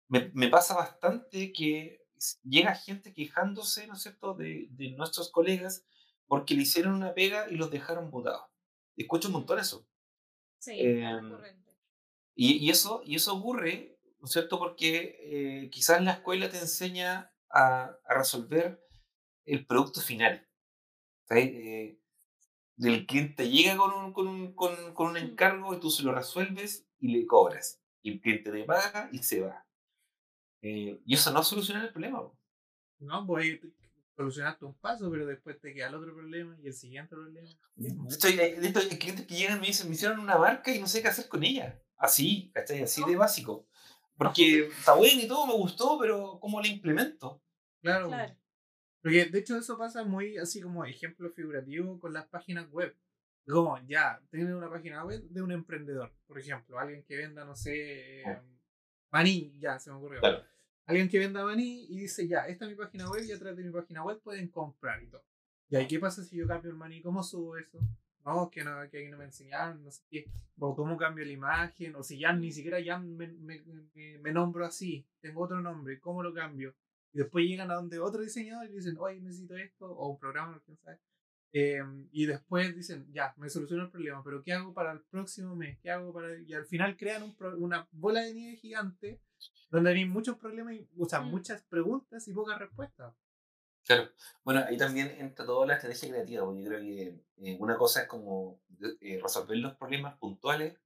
me, me pasa bastante que llega gente quejándose, ¿no es cierto?, de, de nuestros colegas porque le hicieron una pega y los dejaron botados. Escucho un montón eso. Sí, es recurrente. Y, y eso, y eso ocurre, ¿no es cierto?, porque eh, quizás la escuela te enseña a, a resolver el producto final. ¿sabes? Eh, el cliente llega con un, con, un, con, con un encargo y tú se lo resuelves y le cobras. Y el cliente te paga y se va. Eh, y eso no soluciona el problema. No, pues solucionaste un paso, pero después te queda el otro problema y el siguiente problema. De hecho, hay, de hecho, hay clientes que llegan y me dicen, me hicieron una marca y no sé qué hacer con ella. Así, ¿cachai? Así de básico. Porque está bueno y todo, me gustó, pero ¿cómo la implemento? Claro. Claro. Porque de hecho eso pasa muy así como ejemplo figurativo con las páginas web. Como ya, tienen una página web de un emprendedor, por ejemplo, alguien que venda, no sé, eh, maní, ya se me ocurrió. Claro. Alguien que venda maní y dice, ya, esta es mi página web y a través de mi página web pueden comprar y todo. Y ahí, ¿qué pasa si yo cambio el maní? ¿Cómo subo eso? no, que, no, que ahí no me enseñaron, no sé qué, o cómo cambio la imagen, o si ya ni siquiera ya me, me, me, me nombro así, tengo otro nombre, ¿cómo lo cambio? Y después llegan a donde otro diseñador y dicen, oye, necesito esto, o un programa, quién sabe. Em, y después dicen, ya, me soluciono el problema, pero ¿qué hago para el próximo mes? ¿Qué hago para...? Y al final crean un pro- una bola de nieve gigante donde hay muchos problemas, y, o sea, Mm. muchas preguntas y pocas respuestas. Claro. Bueno, ahí también entra toda la estrategia creativa, porque yo creo que eh, una cosa es como eh, resolver los problemas puntuales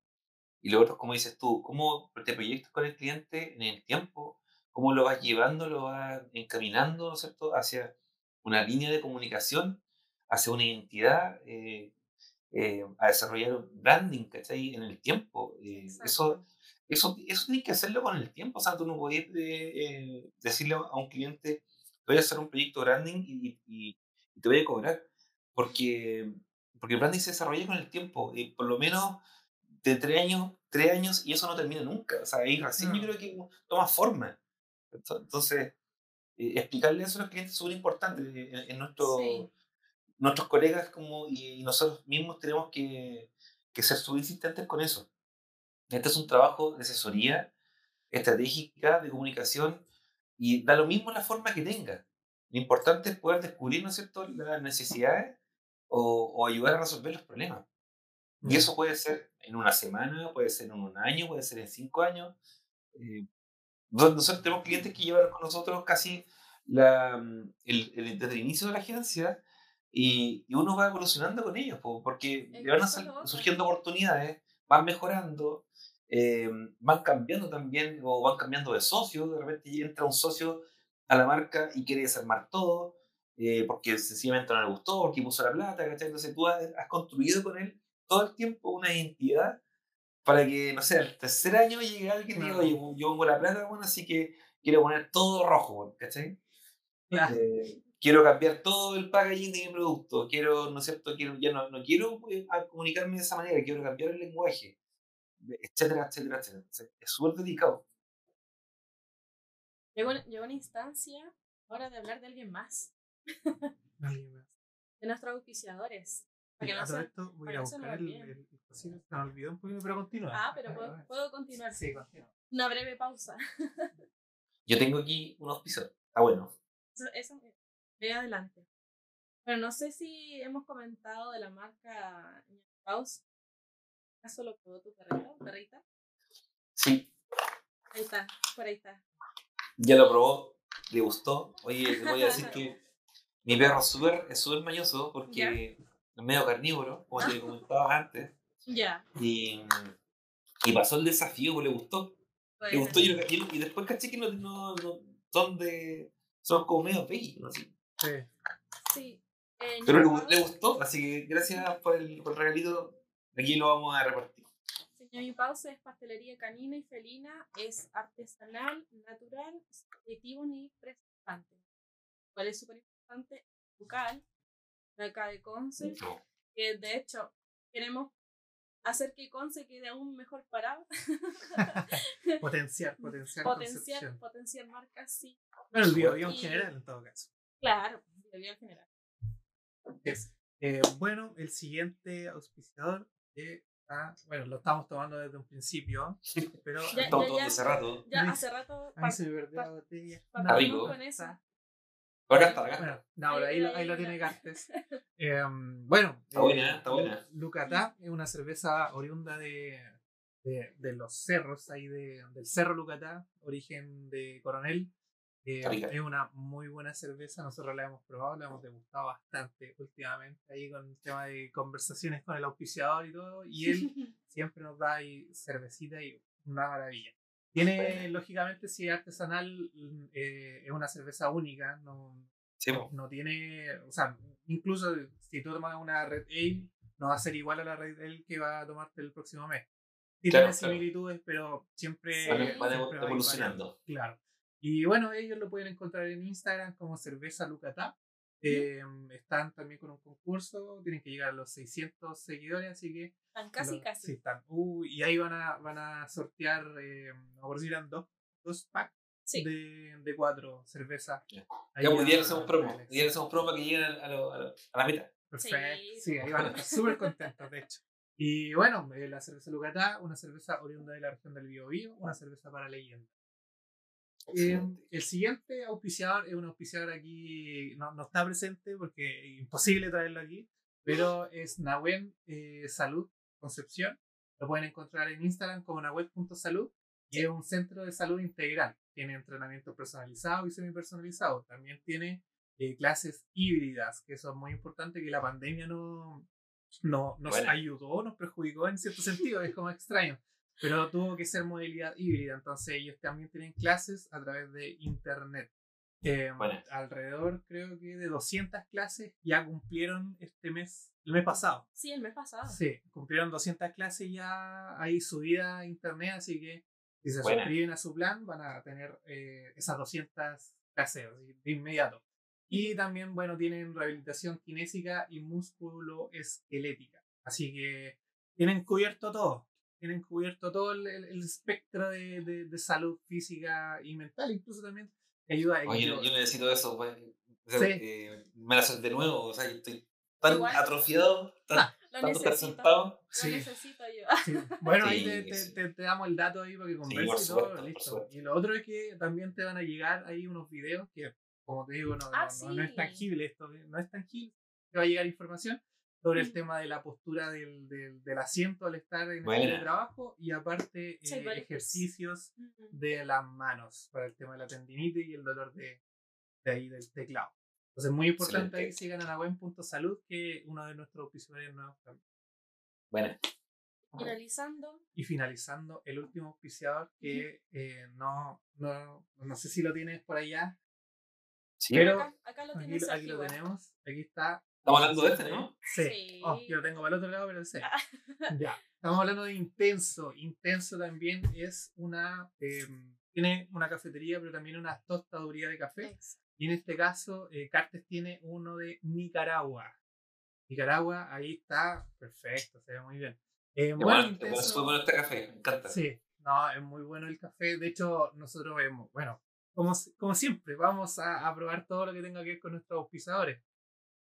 y lo otro es, como dices tú, cómo te proyectas con el cliente en el tiempo, cómo lo vas llevando, lo vas encaminando, ¿no es cierto?, hacia una línea de comunicación, hacia una identidad, eh, eh, a desarrollar un branding, ¿cachai?, en el tiempo. Eso. Eso, eso tienes que hacerlo con el tiempo, o sea, tú no puedes eh, eh, decirle a un cliente, voy a hacer un proyecto branding y, y- y te voy a cobrar, porque, porque el branding se desarrolla con el tiempo, y por lo menos de tres años, tres años y eso no termina nunca, o sea, ahí recién yo No. creo que toma forma. Ento- Entonces, eh, explicarle eso a los clientes es súper importante. En, en nuestro, Sí. nuestros colegas como, y, y nosotros mismos tenemos que, que ser súper insistentes con eso. Este es un trabajo de asesoría estratégica, de comunicación, y da lo mismo la forma que tenga. Lo importante es poder descubrir, ¿no es cierto?, las necesidades o, o ayudar a resolver los problemas. Y Mm. eso puede ser en una semana, puede ser en un año, puede ser en cinco años. Eh, nos- nosotros tenemos clientes que llevan con nosotros casi la, mm, el, el- desde el inicio de la agencia y, y uno va evolucionando con ellos, po, porque le van a sal- surgiendo oportunidades, van mejorando, eh, van cambiando también o van cambiando de socio. De repente entra un socio a la marca y quiere desarmar todo eh, porque sencillamente no le gustó, porque puso la plata, ¿cachai? Entonces tú has, has construido con él todo el tiempo una identidad para que, no sé, al tercer año llegue alguien y diga, oye, yo pongo la plata, bueno, así que quiero poner todo rojo, ¿cachai? Claro. Eh, quiero cambiar todo el packaging de mi producto, quiero, ¿no es cierto? Quiero, ya no, no quiero eh, comunicarme de esa manera, quiero cambiar el lenguaje, etcétera, etcétera, etcétera. Es súper delicado. Llegó, llegó una instancia ahora de hablar de alguien más, Alguien más. de nuestros auspiciadores. Para que no se- esto voy a buscar el, olvide. el, el cosito, se me olvidó un poquito, pero continúa. Ah, pero puedo, puedo continuar. Sí, continúa. Una breve pausa. Yo tengo aquí un auspiciador. Ah, bueno. Eso, eso ve adelante. Pero no sé si hemos comentado de la marca House. ¿Acaso lo probó tu perrito, perrita? Sí, Ahí está, por ahí está. ya lo probó, le gustó. Oye, te voy a decir que mi perro es súper es súper mañoso porque es medio carnívoro, como te comentaba antes. Ya. Y, y pasó el desafío, pues le gustó. Le gustó y, y- y después caché que no, no, no- son de. son como medio bellos. Sí. Sí. eh, Pero le, gustó, así que gracias por el, por el regalito. Aquí lo vamos a repartir. Señor Mi Pausa es pastelería canina y felina, es artesanal, natural, aditivos ni preservantes. ¿Cuál es súper importante? Local, de acá de Conce, que de hecho queremos hacer que Conce quede aún mejor parado. Potenciar, potenciar. potenciar, potenciar marcas, sí. Bueno, el bio, bio en general, en todo caso. Claro, debió en general. Es. Eh, bueno, el siguiente auspiciador eh, ah, bueno, lo estamos tomando desde un principio, pero Ya, Estamos ya, tomando ya. hace rato. Ya hace rato a mí se me perdió la botella. rico. con eso. Pero acá está, acá está. Bueno, no, ahí, Ahí, lo- ahí, ahí lo ahí, tiene ahí. Cartes. Em, bueno, Está buena, está buena. Lucatá es una cerveza oriunda de, de, de los cerros, ahí de, del Cerro Lucatá, origen de Coronel. Eh, es una muy buena cerveza, nosotros la hemos probado, la hemos degustado bastante últimamente, ahí con el tema de conversaciones con el auspiciador y todo, y él siempre nos da ahí cervecita y una maravilla. Tiene, Buena. lógicamente, si es artesanal, mm, eh, es una cerveza única, no, Sí, no tiene, o sea, incluso si tú tomas una Red Ale, no va a ser igual a la Red Ale que va a tomarte el próximo mes. Sí Claro, tiene claro. similitudes, pero siempre, va evolucionando. Claro. Y bueno, ellos lo pueden encontrar en Instagram como Cerveza Lucatá. Eh, están también con un concurso, tienen que llegar a los 600 seguidores, así que Están casi, lo- casi. Sí, están. Uh, y ahí van a, van a sortear, eh, a ver si eran dos, dos packs Sí. de, de cuatro cervezas. Ya. Ya, pues, día hacemos promo. Día hacemos promo para que lleguen a, a lo- a lo- a la meta. Perfecto. Sí. Sí, ahí van a estar súper contentos, de hecho. Y bueno, eh, la cerveza Lucatá, una cerveza oriunda de la región del Biobío, una cerveza para leyenda. Eh, el siguiente auspiciador es un auspiciador aquí, no, no está presente porque es imposible traerlo aquí, pero es Nahuel eh, Salud Concepción. Lo pueden encontrar en Instagram como nahuel.salud y es un centro de salud integral. Tiene entrenamiento personalizado y semipersonalizado. También tiene eh, clases híbridas, que eso es muy importante, que la pandemia no, no nos Buena. ayudó, nos perjudicó en cierto sentido, es como extraño pero tuvo que ser modalidad híbrida, entonces ellos también tienen clases a través de internet. Eh, Buena. alrededor, creo que de 200 clases ya cumplieron este mes, el mes pasado. Sí, el mes pasado. Sí, cumplieron 200 clases ya ahí subida a internet, así que si se suscriben a su plan van a tener eh, esas 200 clases así, de inmediato. Y también, bueno, tienen rehabilitación kinésica y músculo esquelética. Así que tienen cubierto todo. Tienen cubierto todo el, el- el espectro de, de- de salud física y mental, incluso también te ayuda a Oye, yo, yo necesito eso, pues. O sea, Sí. eh, me la de nuevo, o sea, yo estoy tan Igual. atrofiado, tan, Lo tanto estar necesito. sentado. Lo Sí. necesito yo. Sí. Bueno, ahí te, te- sí. te- te damos el dato ahí para que converses por y todo, listo. Y lo otro es que también te van a llegar ahí unos videos que, como te digo, no, Ah, no- no- no es tangible esto, no es tangible. Te va a llegar información sobre el tema de la postura del, del, del asiento al estar en el Buena. trabajo y aparte Sí, eh, tips. ejercicios de las manos para el tema de la tendinitis y el dolor de, de ahí del teclado. Entonces, muy importante ahí, Excelente. sigan a la buen.salud, que uno de nuestros auspiciadores nuevos también. Bueno, Finalizando, Y finalizando, el último auspiciador que eh, no, no, no sé si lo tienes por allá, sí. Pero- acá, acá lo aquí, aquí lo tenemos, aquí está. Estamos hablando de este, ¿no? Sí. Sí. Oh, yo lo tengo para el otro lado, pero sé. Ah. ya. Estamos hablando de Intenso. Intenso también es una. eh, tiene una cafetería, pero también una tostaduría de café. Y en este caso, eh, Cartes tiene uno de Nicaragua. Nicaragua, ahí está. Perfecto, se ve muy bien. Eh, bueno, Intenso- bueno, súper bueno este café, me encanta. Sí, no, es muy bueno el café. De hecho, nosotros vemos, bueno, como, como siempre, vamos a, a probar todo lo que tenga que ver con nuestros auspiciadores.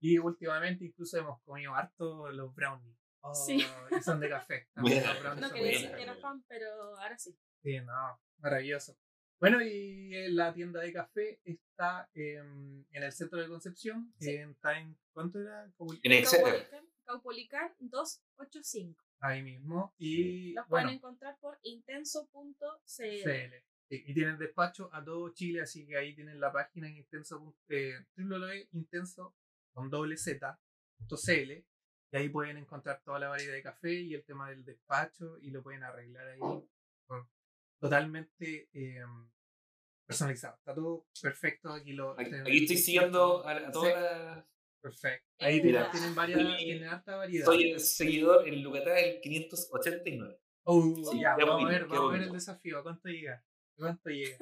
Y últimamente incluso hemos comido harto los brownies. Oh, Sí. Y son de café. también Buena, los brownies No quería de decir que era fan, pero ahora sí. Sí, no, maravilloso. Bueno, y en la tienda de café está em, en el centro de Concepción. Sí. en- está en, ¿cuánto era? En. Caupolicán, Caupolicán 285. Ahí mismo. Y Los bueno, pueden encontrar por intenso.cl. CL. Sí, Y tienen despacho a todo Chile, así que ahí tienen la página en intenso, eh, con doble Z, punto CL, y ahí pueden encontrar toda la variedad de café y el tema del despacho y lo pueden arreglar ahí totalmente eh, personalizado. Está todo perfecto. Aquí lo Aquí, tienen- aquí estoy siguiendo a, a Sí, toda la... Perfecto. Ahí tienen, mira. tienen varias, tienen harta variedad. Soy el seguidor en Lucatá del 589. Oh, Sí, ya, vamos a ver, vamos a ver el desafío. ¿A cuánto llega? ¿A cuánto llega?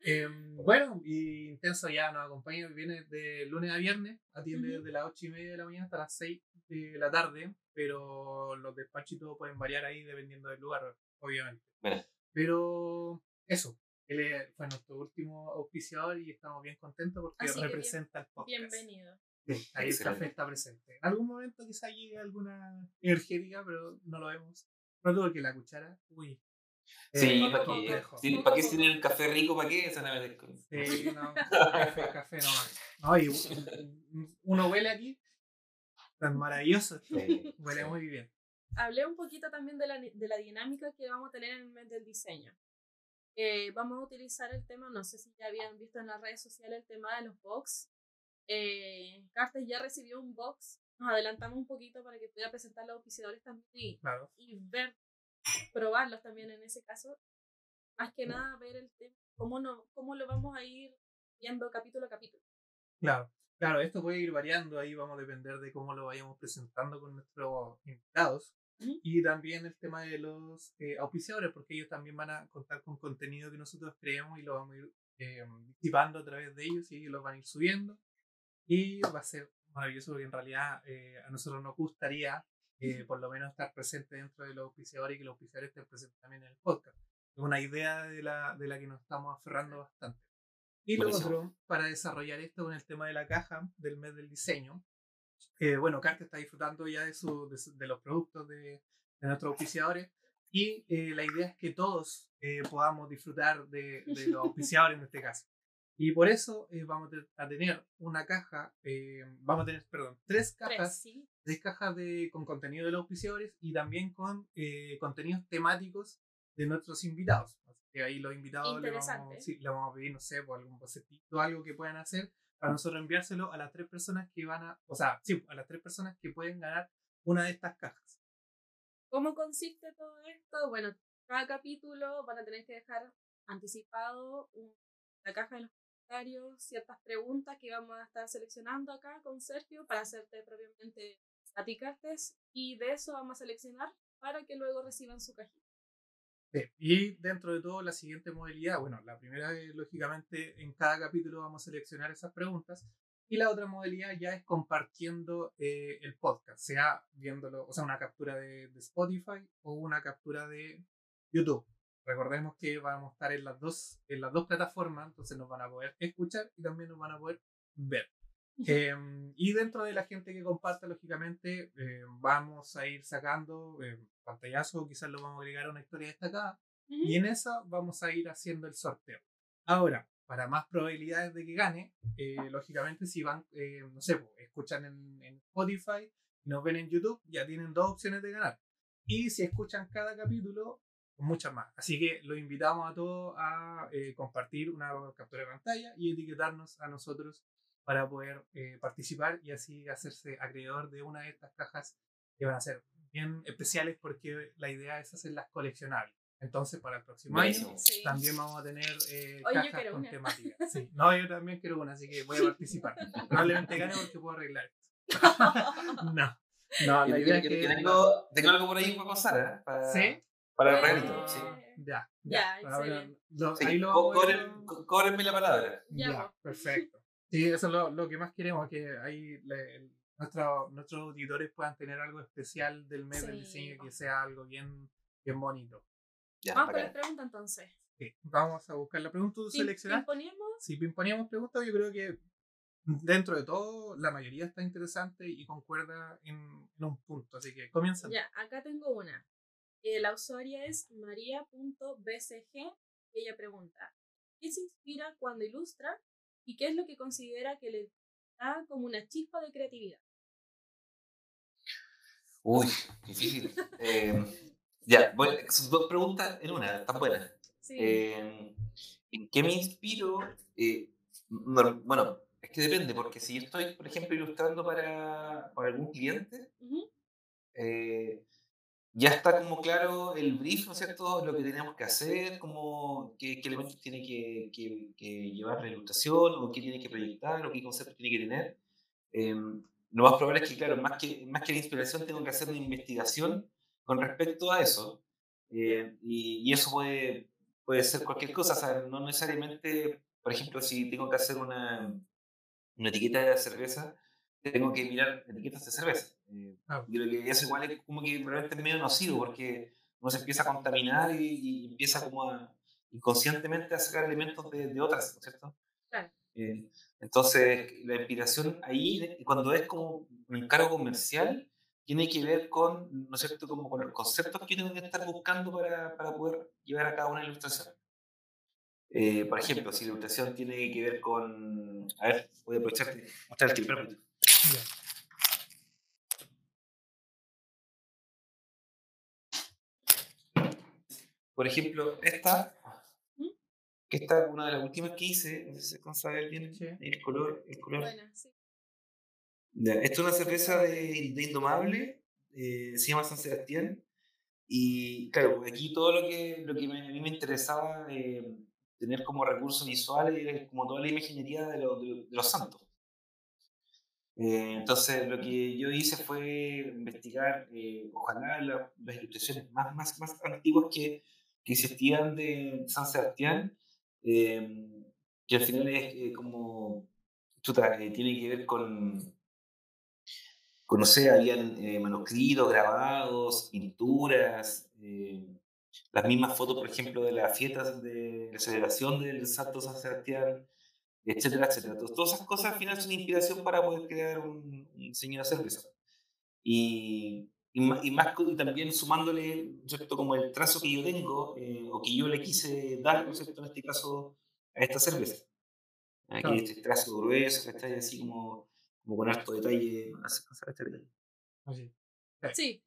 Em, bueno, y Intenso ya nos acompaña, viene de lunes a viernes, atiende Ujú. desde las 8 y media de la mañana hasta las 6 de la tarde, pero los despachos y todo pueden variar ahí dependiendo del lugar, obviamente. Bueno. Pero eso, él es- fue nuestro último auspiciador y estamos bien contentos porque Así que bien- representa el podcast. Bienvenido. Sí, ahí el café está presente. En algún momento quizá llegue alguna energética, pero no lo vemos. Pronto porque la cuchara, uy. Sí, eh, ¿para qué? Sí, ¿Para qué si tienen café rico? ¿Para qué se van a meter con- Sí, no, café, café. No, y u- uno huele aquí, tan maravilloso. Sí, Huele sí. muy bien. Hablé un poquito también de la, de la dinámica que vamos a tener en el mes del diseño. Eh, vamos a utilizar el tema, no sé si ya habían visto en las redes sociales el tema de los box. Eh, Cartes ya recibió un box. Nos adelantamos un poquito para que pueda presentar a los auspiciadores también y, Claro. y ver, probarlos también en ese caso. Más que nada ver el tema, cómo, no, cómo lo vamos a ir viendo capítulo a capítulo. Claro, claro, esto puede ir variando, ahí vamos a depender de cómo lo vayamos presentando con nuestros invitados. Ujú. Y también el tema de los eh, auspiciadores, porque ellos también van a contar con contenido que nosotros creemos y lo vamos a ir eh, disipando a través de ellos y ellos lo van a ir subiendo. Y va a ser maravilloso porque en realidad eh, a nosotros nos gustaría eh, por lo menos estar presente dentro de los auspiciadores y que los auspiciadores estén presentes también en el podcast. Es una idea de la, de la que nos estamos aferrando bastante. Y lo otro, para desarrollar esto con el tema de la caja del mes del diseño, Eh, bueno, Carte está disfrutando ya de, su, de, su- de los productos de, de nuestros auspiciadores y eh, la idea es que todos eh, podamos disfrutar de, los auspiciadores en este caso. Y por eso eh, vamos a te- a tener una caja, eh, vamos a tener, perdón, tres Tres, cajas sí. Tres cajas de, con contenido de los auspiciadores y también con eh, contenidos temáticos de nuestros invitados. Así que ahí los invitados le vamos, sí, le vamos a pedir, no sé, por algún bocetito, algo que puedan hacer para nosotros enviárselo a las tres personas que van a, o sea, sí, a las tres personas que pueden ganar una de estas cajas. ¿Cómo consiste todo esto? Bueno, cada capítulo van a tener que dejar anticipado la caja de los comentarios, ciertas preguntas que vamos a estar seleccionando acá con Sergio para hacerte propiamente a ti, Cartes, y de eso vamos a seleccionar para que luego reciban su cajita. Y dentro de todo, la siguiente modalidad, bueno, la primera lógicamente, en cada capítulo vamos a seleccionar esas preguntas. Y la otra modalidad ya es compartiendo eh, el podcast, sea viéndolo, o sea, una captura de, de Spotify o una captura de YouTube. Recordemos que vamos a estar en las dos, en las dos plataformas, entonces nos van a poder escuchar y también nos van a poder ver. Eh, y dentro de la gente que comparta, lógicamente, eh, vamos a ir sacando eh, pantallazos, quizás lo vamos a agregar a una historia destacada, y en esa vamos a ir haciendo el sorteo. Ahora, para más probabilidades de que gane, eh, lógicamente, si van, eh, no sé, escuchan en, en Spotify nos ven en YouTube, ya tienen dos opciones de ganar. Y si escuchan cada capítulo, muchas más. Así que los invitamos a todos a eh, compartir una captura de pantalla y etiquetarnos a nosotros para poder eh, participar y así hacerse acreedor de una de estas cajas que van a ser bien especiales porque la idea es hacerlas coleccionables. Entonces, para el próximo año. Sí. también vamos a tener eh, yo cajas con una. temática. Sí. No, yo también quiero una, así que voy a participar. Probablemente gane porque puedo arreglar esto. No, no, Yo, la idea es que... yo tengo, tengo algo por ahí para pasar, ¿eh? Para, ¿Sí? Para el regalito, sí. Ya, Ya, ya. Ahora, excelente. lo- Sí, ahí lo a la palabra. Ya, Ya, pues. perfecto. Sí, eso es lo, lo que más queremos, que ahí le- el- nuestro- nuestros auditores puedan tener algo especial del mes del diseño, que sea algo bien, bien bonito. Ya, Vamos con bacán. las preguntas entonces. Sí, vamos a buscar la pregunta. ¿Tú Pim- seleccionas? pimponeamos. Si pimponíamos preguntas, yo creo que dentro de todo, la mayoría está interesante y concuerda en, en un punto. Así que comienza. Ya, acá tengo una. Eh, la usuaria es maria.bcg y ella pregunta, ¿qué se inspira cuando ilustra y qué es lo que considera que le da como una chispa de creatividad? Uy, difícil. Eh, ya, bueno, sus dos preguntas en una, están buenas. Sí. Eh, ¿En qué me inspiro? Eh, no, bueno, es que depende, porque si yo estoy, por ejemplo, ilustrando para, para algún cliente, eh, ya está como claro el brief, ¿no es cierto? Lo que tenemos que hacer, como qué, qué elementos tiene que, que- que llevar la ilustración, o qué tiene que proyectar, o qué conceptos tiene que tener. Eh, lo más probable es que, claro, más que, más que la inspiración, tengo que hacer una investigación con respecto a eso. Eh, y, y eso puede, puede ser cualquier cosa, o sea, no necesariamente, por ejemplo, si tengo que hacer una, una etiqueta de cerveza, tengo que mirar etiquetas de cerveza. Eh, Ah, yo creo que eso igual es como que realmente es medio nocivo porque uno se empieza a contaminar y, y empieza como a inconscientemente a sacar elementos de, de otras, ¿no es cierto? Claro. Eh, entonces, la inspiración ahí, cuando es como un encargo comercial, tiene que ver con, ¿no es cierto?, como con los conceptos que tengo que estar buscando para, para poder llevar a cabo una ilustración. Eh, por ejemplo, si la ilustración tiene que ver con... A ver, voy a aprovechar mostrar el tiempo. Por ejemplo, esta, ¿Mm? que esta es una de las últimas que hice, no sé si se alcanza a ver bien el color. El color. Buena, sí. Ya, Esta es una cerveza de, de Indomable, eh, se llama San Sebastián. Y claro, aquí todo lo que, lo que me- a mí me interesaba eh, tener como recursos visuales como toda la imaginería de, lo- de lo- de los santos. Eh, entonces lo que yo hice fue investigar, eh, ojalá la- las ilustraciones más, más, más antiguas que, que existían de San Sebastián, eh, que al final es como, chuta, tiene que ver con, no sé, habían manuscritos, grabados, pinturas, las mismas fotos, por ejemplo, de las fiestas de la celebración del Santo San Sebastián. etcétera, etcétera. Entonces, todas esas cosas al final son inspiración para poder crear un, un diseño de cerveza. Y, y, ma- y más, y también sumándole, ¿no es ¿cierto? Como el trazo que yo tengo, eh, o que yo le quise dar, ¿no es ¿cierto? En este caso, a esta cerveza. Aquí Claro. este trazo grueso, ¿cachai? Así como, como con harto detalle. así. Así. Sí,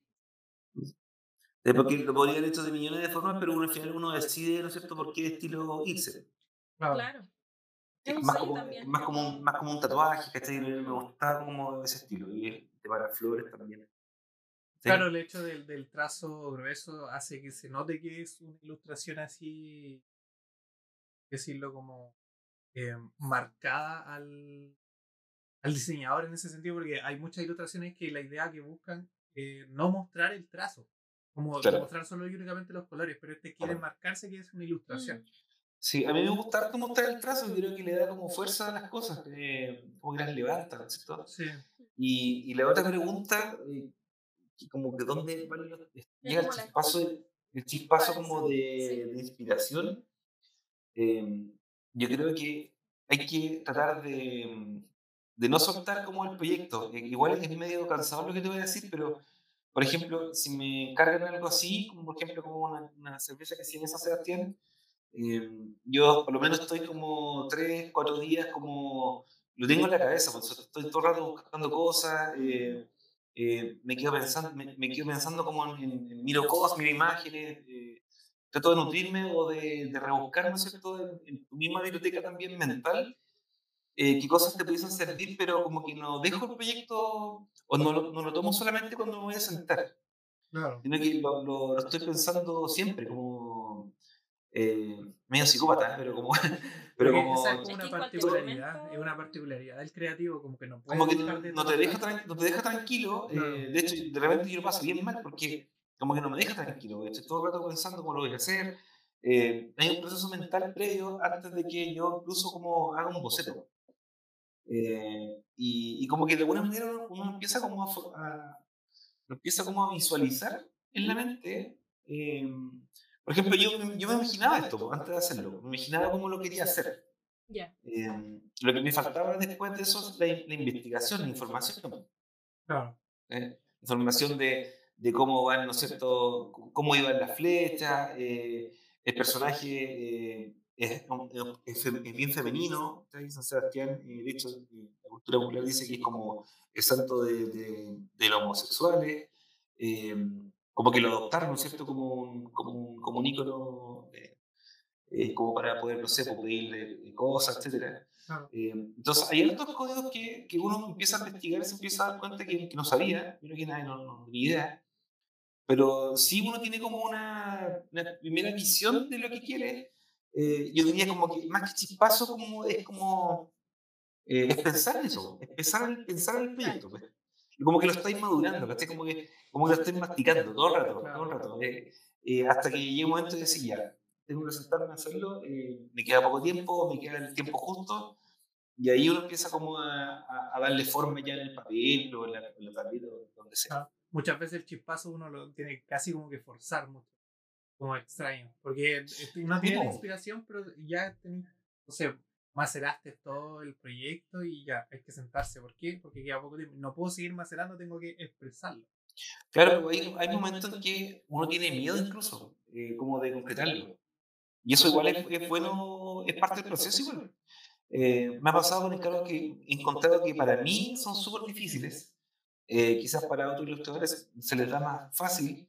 Eh, Porque lo podría haber hecho de millones de formas, pero uno, al final uno decide, ¿no es cierto?, por qué estilo irse. Claro. Es más como, más, como un, más como un tatuaje, ¿cachai? Me me gustaba como ese estilo. Y el de para flores también. ¿Sí? Claro, el hecho del, del trazo grueso hace que se note que es una ilustración así, decirlo como eh, marcada al, al diseñador en ese sentido, porque hay muchas ilustraciones que la idea que buscan eh, no mostrar el trazo, como Claro. mostrar solo y únicamente los colores, pero este quiere Claro. marcarse que es una ilustración. Sí, a mí me gusta harto mostrar el trazo, creo que le da como fuerza a las cosas, eh, como que las levanta, ¿no es cierto? Sí, Y, y la otra pregunta, eh, como que dónde llega el chispazo, el chispazo como de, de inspiración, eh, yo creo que hay que tratar de, de no soltar como el proyecto. Eh, igual es medio cansado lo que te voy a decir, pero por ejemplo, si me cargan algo así, como por ejemplo como una, una cerveza que se llama San Sebastián, eh, yo por lo menos estoy como tres, cuatro días como lo tengo en la cabeza, pues, estoy todo el rato buscando cosas, eh, eh, me, quedo pensando, me, me quedo pensando como en, en- en miro cosas, miro imágenes, eh, trato de nutrirme o de, de rebuscar, ¿no es cierto?, en, en tu misma biblioteca también mental, eh, qué cosas te pudiesen servir, pero como que no dejo el proyecto o no lo, no lo tomo solamente cuando me voy a sentar, claro. sino que lo, lo- lo estoy pensando siempre, como eh, medio psicópata, ¿eh? pero como, pero como, esa es una particularidad, es una particularidad del creativo, como que no puede como que de no te, deja no te deja tranquilo. eh, de hecho, de repente yo lo paso bien mal porque como que no me deja tranquilo. Estoy todo el rato pensando cómo lo voy a hacer. Eh, hay un proceso mental previo antes de que yo incluso como haga un boceto. Eh, y, y como que de alguna manera uno, empieza como a, a- empieza como a visualizar en la mente. eh, por ejemplo, yo, yo me imaginaba esto antes de hacerlo. Me imaginaba cómo lo quería hacer. Ya. Eh, lo que me faltaba después de eso es la, la investigación, la información. Claro. ¿eh? Información de, de cómo van, ¿no es cierto?, cómo iban las flechas, eh, el personaje eh, es, es, es bien femenino, ¿sí? San Sebastián, eh, de hecho, eh, la cultura popular dice que es como el santo de, de, de los homosexuales, eh, como que lo adoptaron, ¿no es cierto?, como un, como un, como un ícono, eh, eh, como para poder, no sé, pedirle cosas, etcétera. Claro. Eh, entonces, hay otros códigos que, que uno empieza a investigar se empieza a dar cuenta que, que no sabía, yo no que nadie no, no, ni idea. Pero sí uno tiene como una, una primera visión de lo que quiere. Eh, yo diría como que más que chispazo, como, es como eh, es pensar en eso, es pensar, en- pensar en el proyecto. Pues. Como que lo estáis madurando, ¿cachai? Como que, como que lo estáis masticando todo el rato, todo el rato. eh, eh, hasta que llegue un momento de decir, ya, tengo que sentarme a hacerlo, eh, me queda poco tiempo, me queda el tiempo justo, y ahí uno empieza como a, a- a darle forma ya en el papel o en la, en la donde sea. Ah, Muchas veces el chispazo uno lo tiene casi como que forzar mucho, como extraño, porque uno tiene la inspiración, pero ya tenés, no sé, maceraste todo el proyecto y ya hay que sentarse. ¿Por qué? Porque queda poco tiempo. No puedo seguir macerando, tengo que expresarlo. Claro, hay, hay momentos en que uno tiene miedo incluso, eh, como de concretarlo. Y eso igual es, es bueno, es parte del proceso igual. Eh, me ha pasado con encargos que he encontrado que para mí son súper difíciles. Eh, quizás para otros ilustradores se les da más fácil,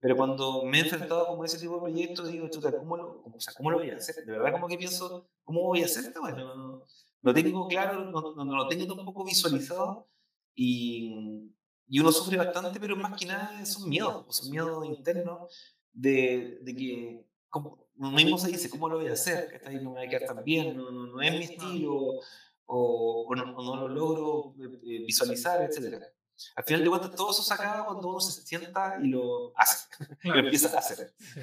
pero cuando me he enfrentado como a ese tipo de proyectos, digo, chuta, ¿cómo lo, cómo, o sea, ¿cómo lo voy a hacer? De verdad como que pienso, ¿cómo voy a hacer esto? Bueno, no, no, tengo claro, no, no, no lo tengo tampoco visualizado y, y uno sufre bastante, pero más que nada son miedos, son miedos internos de, de que, como, uno mismo se dice, ¿cómo lo voy a hacer? Que no me va a quedar tan bien, no, no, no es mi estilo, o, o, no, lo logro eh, visualizar, etc. Al final de cuentas, todo eso se acaba cuando uno se sienta y lo hace, Claro. lo empieza a hacer. Sí.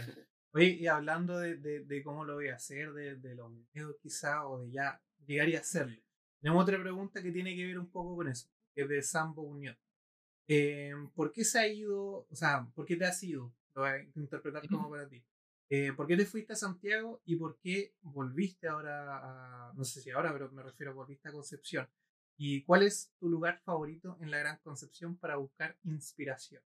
Oye, y hablando de, de, de cómo lo voy a hacer, de, de los miedos quizá, o de ya llegar y hacerlo. Tenemos otra pregunta que tiene que ver un poco con eso, que es de Sambo Unión. Eh, ¿Por qué se ha ido, o sea, por qué te has ido? Lo voy a interpretar como para ti. Eh, ¿Por qué te fuiste a Santiago y por qué volviste ahora a, no sé si ahora, pero me refiero a volviste a Concepción? ¿Y cuál es tu lugar favorito en la Gran Concepción para buscar inspiración?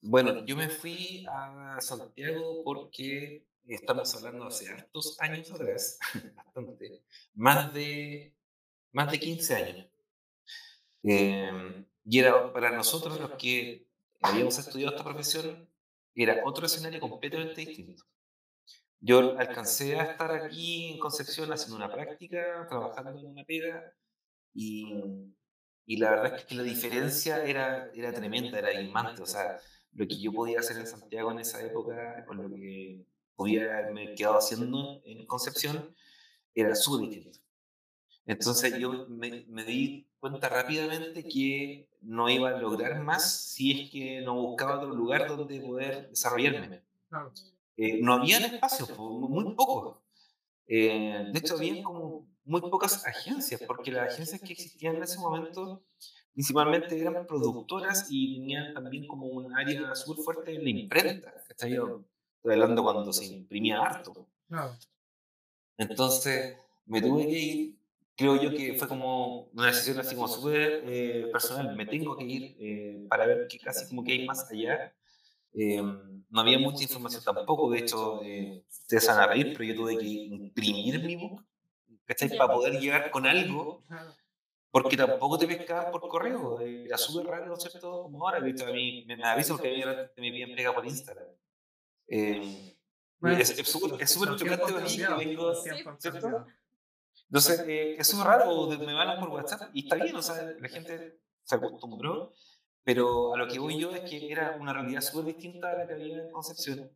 Bueno, yo me fui a Santiago porque estamos hablando hace hartos años atrás, bastante, más de, más de 15 años. Em, y era para nosotros los que habíamos estudiado esta profesión, era otro escenario completamente distinto. Yo alcancé a estar aquí en Concepción haciendo una práctica, trabajando en una pega, y, y la verdad es que la diferencia era, era tremenda, era inmante. O sea, lo que yo podía hacer en Santiago en esa época, con lo que podía haberme quedado haciendo en Concepción, era súper distinto. Entonces yo me, me, di cuenta rápidamente que no iba a lograr más si es que no buscaba otro lugar donde poder desarrollarme. Eh, no había espacios, muy pocos. Eh, de hecho, había como muy pocas agencias, porque las agencias que existían en ese momento principalmente eran productoras y tenían también como un área súper fuerte en la imprenta. Estoy hablando cuando se imprimía harto. Entonces me tuve que ir creo yo que fue como una decisión así como súper eh, personal. Me tengo que ir eh, para ver que casi como que hay más allá. Eh, no había mucha información tampoco, de hecho, ustedes van a reír, pero yo tuve que imprimir mi book, ¿cachai? Para poder llegar con algo, porque tampoco te pescaban por correo. Era súper raro, ¿no es cierto? Como ahora, visto a mí me, me avisan que me piden pega por Instagram. es súper chocante para mí que vengo, ¿cierto? Entonces, eh, es súper raro, me van por WhatsApp y está bien, o sea, la gente se acostumbró, pero a lo que voy yo es que era una realidad súper distinta a la que había en Concepción.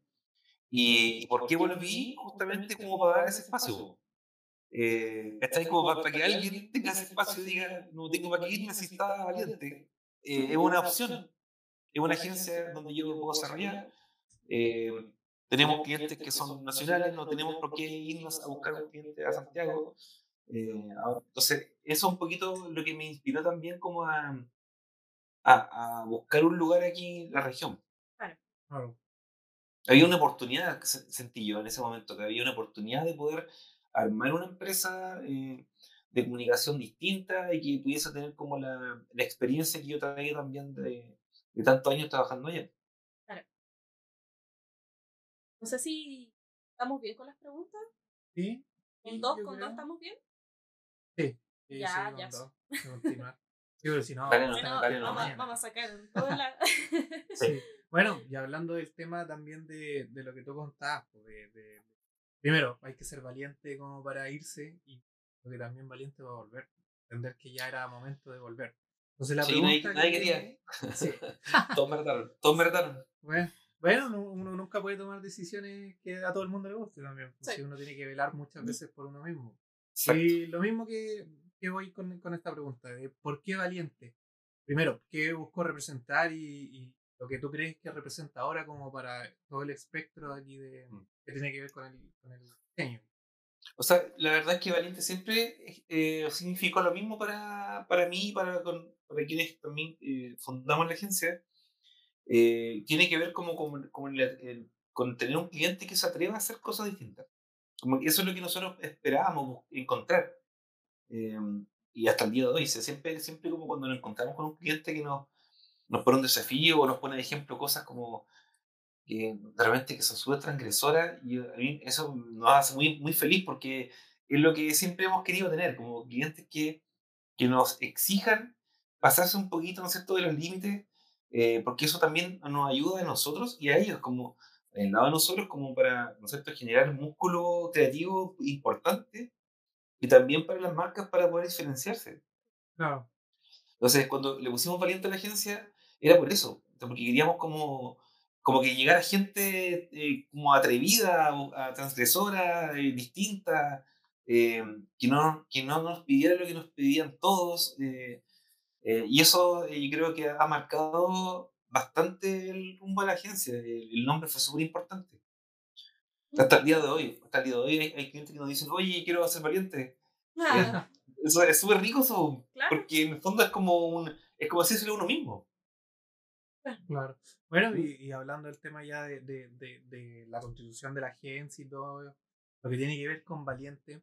¿Y, por qué volví? Justamente como para dar ese espacio. Eh, está ahí como para, que alguien tenga ese espacio y diga, no tengo para qué irme si está valiente. Eh, es una opción, es una agencia donde yo puedo desarrollar. Eh, tenemos clientes que son nacionales, no tenemos por qué irnos a buscar un cliente a Santiago. Eh, entonces, eso es un poquito lo que me inspiró también como a, a, a buscar un lugar aquí en la región. Claro. Había una oportunidad, sentí yo en ese momento, que había una oportunidad de poder armar una empresa eh, de comunicación distinta y que pudiese tener como la, la experiencia que yo traía también de, de tantos años trabajando allá. Claro. No sé si estamos bien con las preguntas. Sí. ¿Con dos, con dos estamos bien? Sí. ya, ya. Si no, vamos, a sacar toda la... sí. Bueno, y hablando del tema también de, de lo que tú contabas, pues, de, de, primero, hay que ser valiente como para irse y lo que también valiente va a volver. Entender que ya era momento de volver. Entonces la sí, nadie, nadie quería. Sí. todos me retaron, todos me retaron. Bueno, bueno, uno nunca puede tomar decisiones que a todo el mundo le guste también. Pues, sí. Uno tiene que velar muchas veces por uno mismo. Y lo mismo que, que voy con, con, esta pregunta, de ¿por qué valiente? Primero, ¿qué busco representar y, y, lo que tú crees que representa ahora como para todo el espectro aquí de, mm. que tiene que ver con el, con el diseño? O sea, la verdad es que valiente siempre eh, significó lo mismo para, para mí y para, para quienes también eh, fundamos la agencia. Eh, tiene que ver como, como, como el, el, con tener un cliente que se atreva a hacer cosas distintas. Como eso es lo que nosotros esperábamos encontrar. Em, y hasta el día de hoy, siempre, siempre como cuando nos encontramos con un cliente que nos, nos pone un desafío o nos pone de ejemplo cosas como que realmente que son súper transgresoras y a mí eso nos hace muy, muy feliz porque es lo que siempre hemos querido tener, como clientes que, que nos exijan pasarse un poquito, ¿no es cierto?, de los límites, eh, porque eso también nos ayuda a nosotros y a ellos, como en el lado de nosotros como para ¿no cierto? generar músculo creativo importante y también para las marcas para poder diferenciarse. Claro. Entonces, cuando le pusimos valiente a la agencia, era por eso, porque queríamos como, como que llegara gente eh, como atrevida, a transgresora, eh, distinta, eh, que, no, que no nos pidiera lo que nos pedían todos. y eso yo creo que ha marcado bastante el rumbo de la agencia. El, nombre fue súper importante. Hasta el día de hoy, hasta el día de hoy hay, clientes que nos dicen, oye, quiero ser valiente. Ah. Eso es súper rico eso, porque en el fondo es como un, es como decírselo a uno mismo. Claro. Bueno, y, y hablando del tema ya de, de, de, de la constitución de la agencia y todo lo que tiene que ver con Valiente,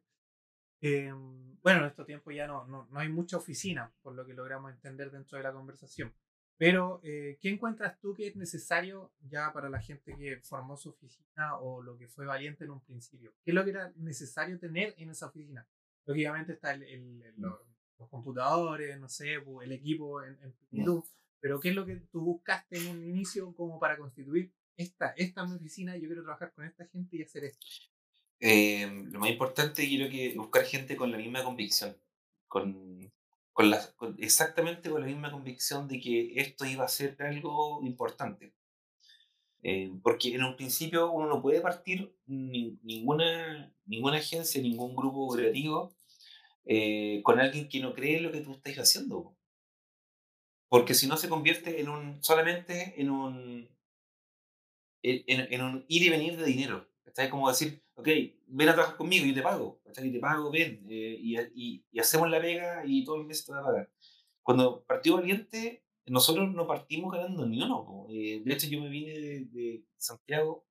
eh, bueno, en estos tiempos ya no, no, no hay mucha oficina, por lo que logramos entender dentro de la conversación. Pero, eh, ¿qué encuentras tú que es necesario ya para la gente que formó su oficina o lo que fue valiente en un principio? ¿Qué es lo que era necesario tener en esa oficina? Lógicamente está el, el- el- los, los computadores, no sé, pu- el equipo en, en plenitud, pero ¿qué es lo que tú buscaste en un inicio como para constituir esta, esta es mi oficina, yo quiero trabajar con esta gente y hacer esto? Eh, lo más importante, yo creo que buscar gente con la misma convicción, con, con la, con- exactamente con la misma convicción de que esto iba a ser algo importante. Eh, porque en un principio uno no puede partir ni- ninguna, ninguna agencia, ningún grupo creativo eh, con alguien que no cree en lo que tú estás haciendo. po. Porque si no se convierte en un, solamente en un, en, en- en un ir y venir de dinero. ¿Cachai? Como decir, ok, ven a trabajar conmigo yo te pago. ¿cachai? Y te pago, ven. eh, y, y- y hacemos la pega y todo el mes te va a pagar. Cuando partió Valiente, nosotros no partimos ganando ni uno. Eh, de hecho, yo me vine de, de Santiago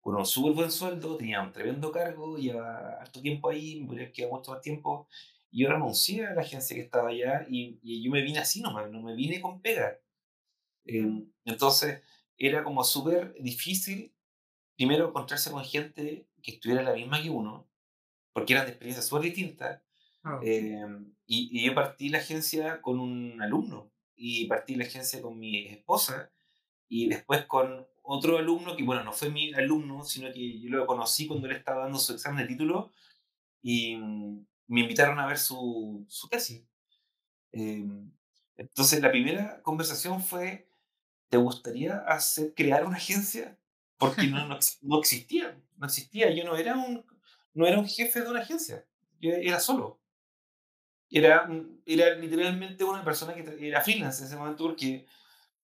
con un súper buen sueldo, tenía un tremendo cargo, llevaba harto tiempo ahí, me podría quedado mucho más tiempo. Y yo renuncié a la agencia que estaba allá y, y yo me vine así nomás, no me vine con pega. Eh, entonces, era como súper difícil, primero, encontrarse con gente que estuviera la misma que uno, porque eran de experiencias súper distintas. Ah, Eh, y, y yo partí la agencia con un alumno, y partí la agencia con mi esposa, y después con otro alumno que, bueno, no fue mi alumno, sino que yo lo conocí cuando él estaba dando su examen de título, y mm, me invitaron a ver su, su tesis. Eh, entonces, la primera conversación fue, ¿te gustaría hacer, crear una agencia? Porque no, no, ex- no existía, no existía. Yo no era, un, no era un jefe de una agencia, yo era solo. Era, era literalmente una persona que era freelance en ese momento porque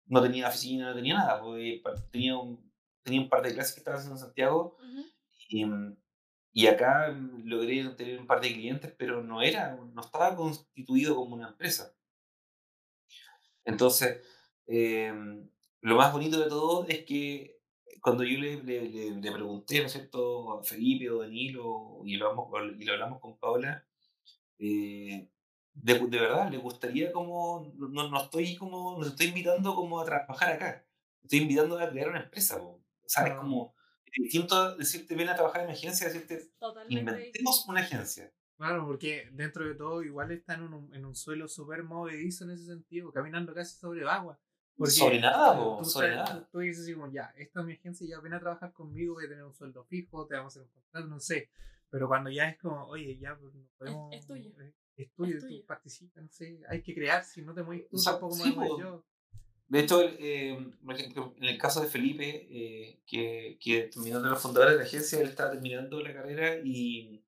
no tenía oficina, no tenía nada. pa- tenía, un, tenía un par de clases que estaba haciendo en Santiago y, mm, y acá mm, logré tener un par de clientes, pero no era, no estaba constituido como una empresa. Entonces, em, lo más bonito de todo es que cuando yo le, le- le- le pregunté, ¿no es cierto?, a Felipe o Danilo, y lo hablamos, con- y lo hablamos con Paola, eh, de, de verdad, le gustaría como, no, no estoy como, no te estoy invitando como a trabajar acá, estoy invitando a crear una empresa, po. o sea, es Ah. como es distinto decirte ven a trabajar en mi agencia, decirte Totalmente inventemos una agencia. Claro, porque dentro de todo igual está en un, en un suelo súper movedizo en ese sentido, caminando casi sobre agua. Porque Sobre nada, tú- tú, sobre nada. tú- tú dices así como, ya, esta es mi agencia, ya ven a trabajar conmigo, voy a tener un sueldo fijo, te vamos a hacer un contrato, no sé. Pero cuando ya es como, oye, ya pues, no podemos... es tuyo. eh, Es tuyo, Es tú tuyo. participas, no sé, hay que crear, si no te mueves tú, O sea, tampoco me sí, mover yo. De hecho, el, eh, por ejemplo, en el caso de Felipe, eh, que, que terminó de los fundadores de la agencia, él estaba terminando la carrera y,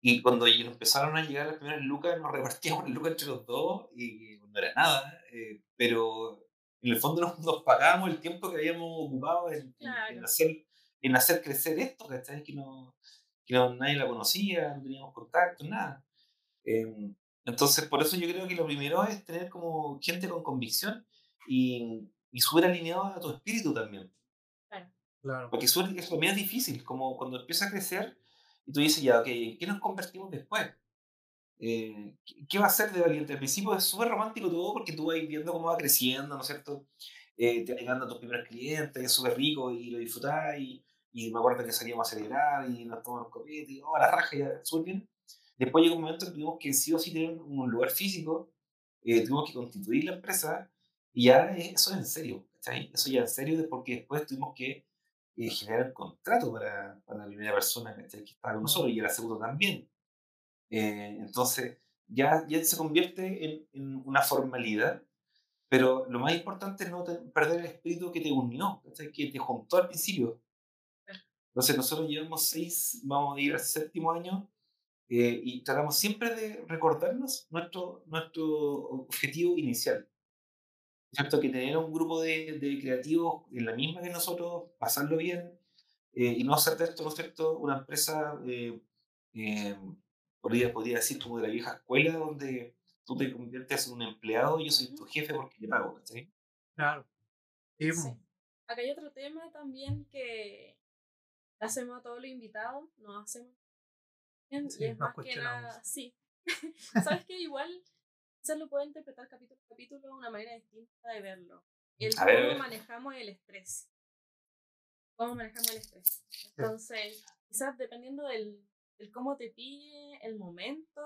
y cuando empezaron a llegar las primeras lucas, nos repartíamos las lucas entre los dos y no era nada, eh, pero en el fondo nos, nos pagábamos el tiempo que habíamos ocupado en, en- en Claro. hacer, en hacer crecer esto, ¿cachai? Que, no, que no- nadie la conocía, no teníamos contacto, nada. Eh, entonces, por eso yo creo que lo primero es tener como gente con convicción y, y súper alineado a tu espíritu también. Claro. Porque súper- eso también es difícil, como cuando empieza a crecer y tú dices, ya, ok, ¿en qué nos convertimos después? Eh, ¿qué, va a ser de Valiente? Al principio es súper romántico todo porque tú vas viendo cómo va creciendo, ¿no es cierto? Eh, te a tus primeros clientes, es súper rico y lo disfrutás y, y me acuerdo que salíamos a celebrar y nos tomamos copete y oh, la raja, ya, súper bien. Después llegó un momento que tuvimos que sí o sí tener un lugar físico, eh, tuvimos que constituir la empresa y ya eso es en serio, ¿cachai? Eso ya en serio porque después tuvimos que eh, generar un contrato para, para la primera persona que estaba con nosotros y a la segunda también. Eh, entonces ya, ya se convierte en, en una formalidad, pero lo más importante es no te- perder el espíritu que te unió, ¿cachai? que te juntó al principio. Entonces nosotros llevamos seis, vamos a ir al séptimo año eh, y tratamos siempre de recordarnos nuestro, nuestro objetivo inicial. ¿Cierto? Que tener un grupo de, de creativos en la misma que nosotros, pasarlo bien eh, y no hacer de esto, ¿no es cierto?, una empresa, eh, eh, podría, podría decir como de la vieja escuela, donde tú te conviertes en un empleado y yo soy tu jefe porque te pago, ¿cachai? Claro. Sí, Sí. Acá hay otro tema también que hacemos a todos los invitados, nos hacemos bien, Sí, y es más que nada, sí. ¿Sabes que Igual quizás lo puedo interpretar capítulo a capítulo de una manera distinta de verlo. El a cómo ver. manejamos el estrés. Cómo manejamos el estrés. Entonces, quizás dependiendo del, del cómo te pille, el momento,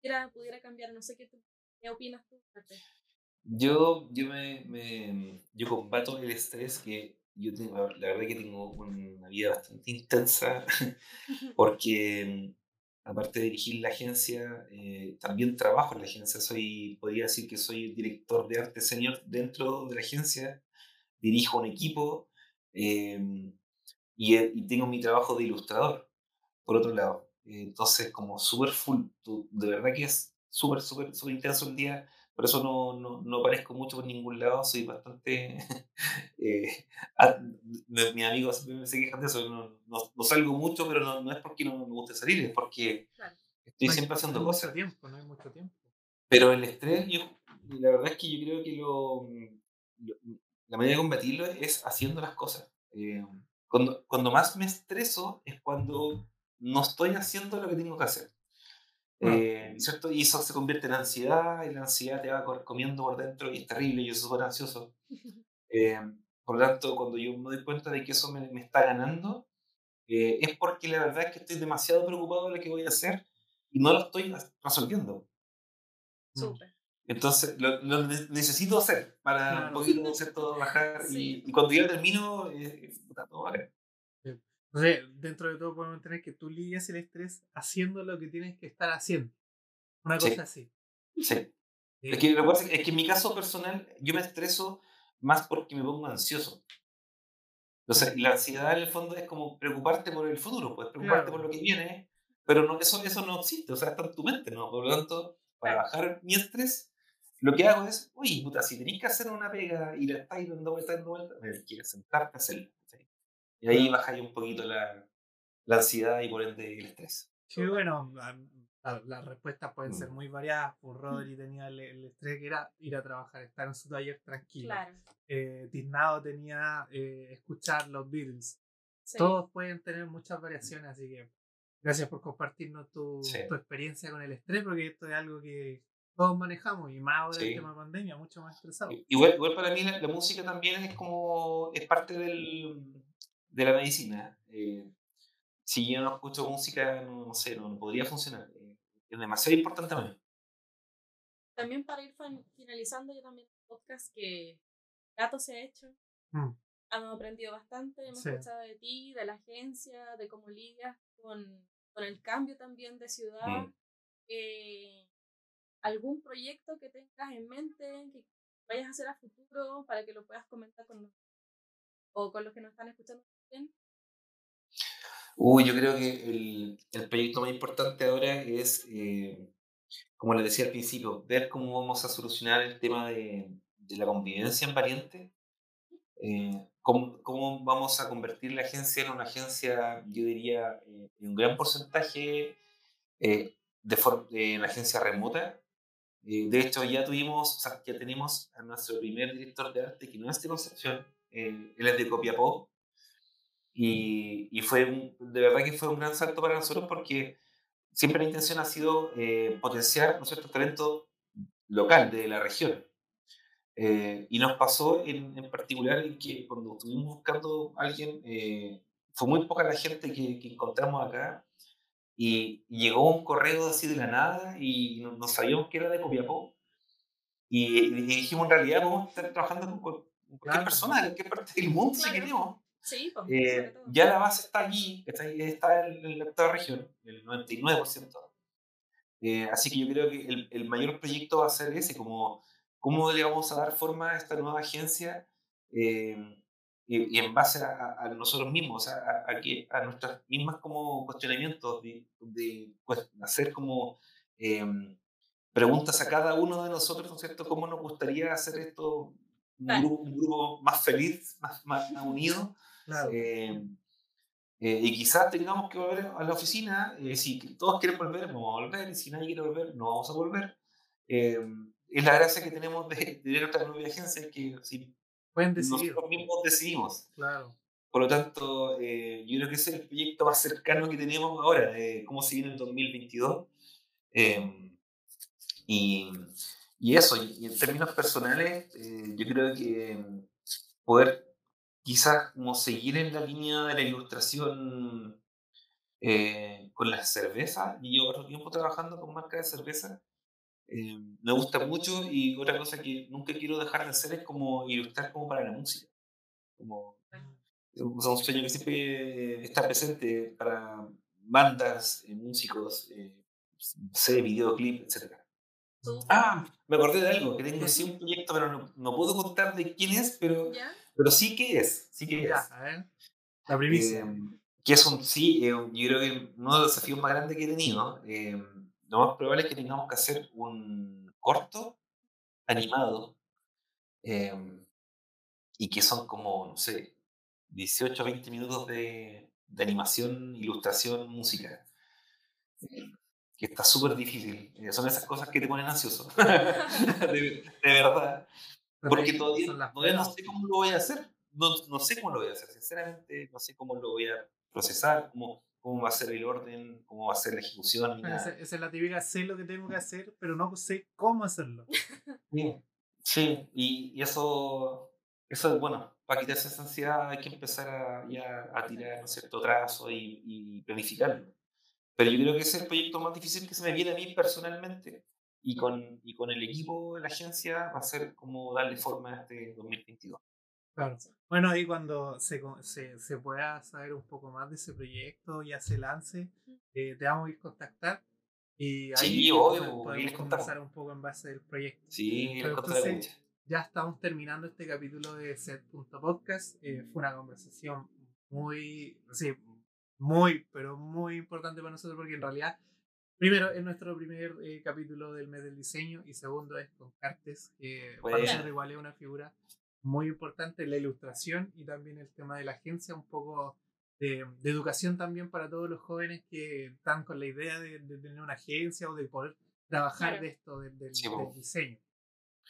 pudiera, pudiera cambiar. No sé qué, tú- qué opinas tú. Yo, yo, me, me- yo combato el estrés que yo tengo, la verdad que tengo una vida bastante intensa porque aparte de dirigir la agencia, eh, también trabajo en la agencia. Soy, podría decir que soy el director de arte senior dentro de la agencia, dirijo un equipo eh, y, eh, y tengo mi trabajo de ilustrador, por otro lado. Entonces, como súper full, tú- de verdad que es súper, súper, súper intenso el día. Por eso no, no, no aparezco mucho por ningún lado, soy bastante... eh, a- mi- mis amigos siempre se quejan de eso, no, no, no salgo mucho, pero no, no es porque no me guste salir, es porque Claro. estoy No hay- siempre haciendo no hay cosas. mucho tiempo, no hay mucho tiempo. Pero el estrés, yo, la verdad es que yo creo que lo, lo- la manera de combatirlo es haciendo las cosas. Eh, cuando, cuando más me estreso es cuando no estoy haciendo lo que tengo que hacer. Eh, ¿cierto? Y eso se convierte en ansiedad, y la ansiedad te va comiendo por dentro y es terrible, yo soy súper ansioso. Eh, por lo tanto, cuando yo me doy cuenta de que eso me, me está ganando, eh, es porque la verdad es que estoy demasiado preocupado de lo que voy a hacer y no lo estoy resolviendo. Mm. Súper. Entonces, lo, lo ne- necesito hacer para Claro. un poquito, ¿cierto? Bajar. Sí. Y, y cuando ya termino, eh, puta, todo bacán. Entonces, dentro de todo podemos tener que tú lidias el estrés haciendo lo que tienes que estar haciendo. Una Sí. cosa así. Sí. Eh, Es que lo que pasa es que- en mi caso personal, yo me estreso más porque me pongo ansioso. Entonces, la ansiedad en el fondo es como preocuparte por el futuro, pues preocuparte Claro. por lo que viene, pero no, eso, eso no existe, o sea, está en tu mente, ¿no? Por lo tanto, para bajar mi estrés, lo que hago es, uy, puta, si tenéis que hacer una pega y la estáis dando vuelta, dando vuelta, que sentarte a hacerla. Y ahí bajáis un poquito la, la ansiedad y por ende el estrés. Sí, bueno, la- la- las respuestas pueden ser Mm. muy variadas. Por Rodri tenía el, el estrés que era ir a trabajar, estar en su taller tranquilo. Claro. Eh, Tiznado tenía eh, escuchar los Beatles. Sí. Todos pueden tener muchas variaciones, así que gracias por compartirnos tu, Sí. tu experiencia con el estrés, porque esto es algo que todos manejamos y más ahora Sí. el tema de pandemia, mucho más estresado. Igual, igual para mí la, la música también es como, es parte del, de la medicina. Eh, si yo no escucho música, no, no sé, no, no podría funcionar. Eh, es demasiado importante para mí. También para ir finalizando, yo también podcast que Gato se ha hecho. Mm. Hemos aprendido bastante, hemos Sí. escuchado de ti, de la agencia, de cómo lidias con, con el cambio también de ciudad. Mm. Eh, ¿Algún proyecto que tengas en mente, que vayas a hacer a futuro para que lo puedas comentar con nosotros? O con los que nos están escuchando también. Uy, yo creo que el, el proyecto más importante ahora es, eh, como les decía al principio, ver cómo vamos a solucionar el tema de, de la convivencia en Valiente. Eh, cómo, cómo vamos a convertir la agencia en una agencia, yo diría, eh, en un gran porcentaje eh, de, de una agencia remota. Eh, de hecho, ya tuvimos, o sea, ya tenemos a nuestro primer director de arte, que no es de Concepción, eh, él es de Copiapó, y, y fue un- de verdad que fue un gran salto para nosotros porque siempre la intención ha sido eh, potenciar ¿no cierto?, talento local de la región. Eh, y nos pasó en, en particular en que cuando estuvimos buscando a alguien, eh, fue muy poca la gente que, que encontramos acá y llegó un correo así de la nada y no, no sabíamos que era de Copiapó. Y, y dijimos, en realidad podemos estar trabajando con, con cualquier Claro. persona de cualquier parte del mundo si queremos. Sí, pues, Eh, sobre todo. ya la base está allí, está, está en, en la octava región, el 99%. Eh, así que yo creo que el, el mayor proyecto va a ser ese, como cómo le vamos a dar forma a esta nueva agencia eh, y, y en base a, a- nosotros mismos, o sea, a, a que, a nuestras mismas como cuestionamientos, de, de, pues, hacer como eh, preguntas a cada uno de nosotros, ¿no es cierto? ¿Cómo nos gustaría hacer esto un, grupo, un grupo más feliz, más, más unido? Claro. Eh, eh, y quizás tengamos que volver a la oficina. eh, si todos quieren volver, vamos a volver. Y si nadie quiere volver, no vamos a volver. Eh, es la gracia que tenemos de, de tener nuestra propia agencia, que si Pueden decidir. nosotros mismos decidimos. Claro. Por lo tanto, eh, yo creo que ese es el proyecto más cercano que tenemos ahora, eh, cómo se viene el 2022. Eh, y, y eso, y en términos personales, eh, yo creo que poder quizás como seguir en la línea de la ilustración eh, con la cerveza, y yo otro tiempo trabajando con marca de cerveza, eh, me gusta mucho y otra cosa que nunca quiero dejar de hacer es como ilustrar como para la música. Como, o sea, un sueño que siempre está presente para bandas, eh, músicos, eh, sé, videoclip, etc. Ah, me acordé de algo, que tengo sí un proyecto, pero no, no puedo contar de quién es, pero, ¿Ya? Pero sí que es, sí que es. Ya, a ver. La primicia. Eh, que es un, sí, eh, yo creo que uno de los desafíos más grandes que he tenido. eh, lo más probable es que tengamos que hacer un corto animado eh, y que son como, no sé, 18 o 20 minutos de, de animación, ilustración, música. Que está súper difícil. Eh, son esas cosas que te ponen ansioso. de, de verdad. Porque todavía, todavía no sé cómo lo voy a hacer. No, no sé cómo lo voy a hacer, sinceramente. No sé cómo lo voy a procesar, cómo, cómo va a ser el orden, cómo va a ser la ejecución. esa, esa es la típica, sé lo que tengo que hacer, pero no sé cómo hacerlo. Sí, sí, y, y eso, eso, bueno, para quitarse esa ansiedad hay que empezar a, ya a tirar un cierto trazo y, y planificarlo. Pero yo creo que ese es el proyecto más difícil que se me viene a mí personalmente. Y con, y con el equipo de la agencia va a ser como darle forma a este 2022. Claro. Bueno, ahí cuando se, se, se pueda saber un poco más de ese proyecto, ya se lance, eh, te vamos a ir a contactar. Y ahí Sí, obvio, podemos- conversar un poco en base del proyecto. Sí, Pero entonces- ya estamos terminando este capítulo de Set.podcast. Eh, fue una conversación muy, sí, muy, pero muy importante para nosotros porque en realidad, primero, es nuestro primer eh, capítulo del mes del diseño y segundo es con Cartes, que para Buena. nosotros igual es una figura muy importante, la ilustración y también el tema de la agencia, un poco de, de educación también para todos los jóvenes que están con la idea de, de tener una agencia o de poder trabajar Claro. de esto, del- del- Sí, del po. diseño.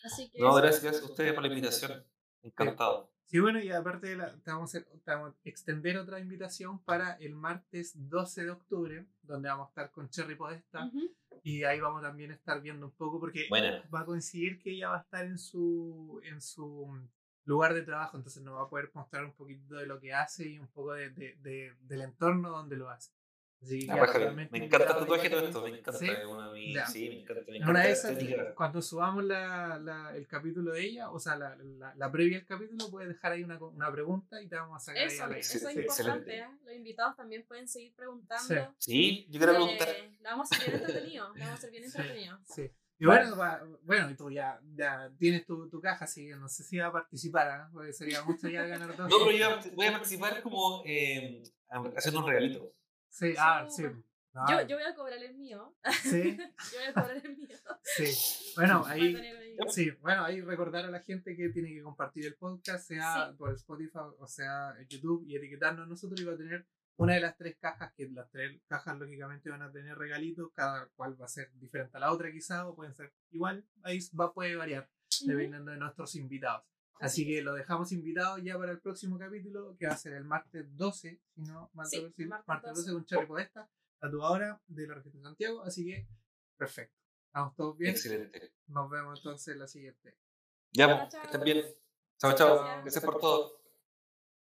Así que No, gracias a ustedes por la invitación. Encantado. Sí, bueno, y aparte de la, te vamos a, te vamos a extender otra invitación para el martes 12 de octubre, donde vamos a estar con Cherry Podesta, y ahí vamos también a estar viendo un poco, porque Buena. va a coincidir que ella va a estar en su, en su lugar de trabajo, entonces nos va a poder mostrar un poquito de lo que hace y un poco de, de- de- del entorno donde lo hace. Así que raja, totalmente me encanta el tatuaje ahí. todo esto, me encanta. ¿Sí? una Ya. sí, me encanta. Me En encanta una de la esas, estética. cuando subamos la, la- el capítulo de ella, o sea, la, la, la previa al capítulo, puedes dejar ahí una, una pregunta y te vamos a sacar ahí Eso, aire. eso es Sí, importante. ¿eh? Los invitados también pueden seguir preguntando. Sí, yo quiero Eh, preguntar. la vamos a hacer bien entretenido. La vamos a hacer bien entretenido. Sí. Y bueno, va- bueno, y tú ya, ya tienes tu, tu caja, así que no sé si va a participar, ¿ah? porque sería mucho ya ganar dos. No, pero yo voy a participar como eh, haciendo un regalito. Sí, ah, sí. No, Yo, yo voy a cobrar el mío. Sí, Yo voy a cobrar el mío. sí. Bueno, ahí, sí, bueno, ahí recordar a la gente que tiene que compartir el podcast, sea Sí. por Spotify o sea YouTube, y etiquetarnos nosotros y va a tener una de las tres cajas, que las tres cajas lógicamente van a tener regalitos, cada cual va a ser diferente a la otra quizá, o pueden ser igual, ahí va, puede variar. Dependiendo de nuestros invitados. Así que lo dejamos invitado ya para el próximo capítulo, que va a ser el martes 12, si no mal Sí, sí, martes martes 12 12. con Cherry Podesta, tatuadora de la región de Santiago. Así que, perfecto. Estamos todos bien. Excelente. Nos vemos entonces en la siguiente. Ya, Chao, pues, que estén bien. Chao, chao. Gracias. Gracias por todo.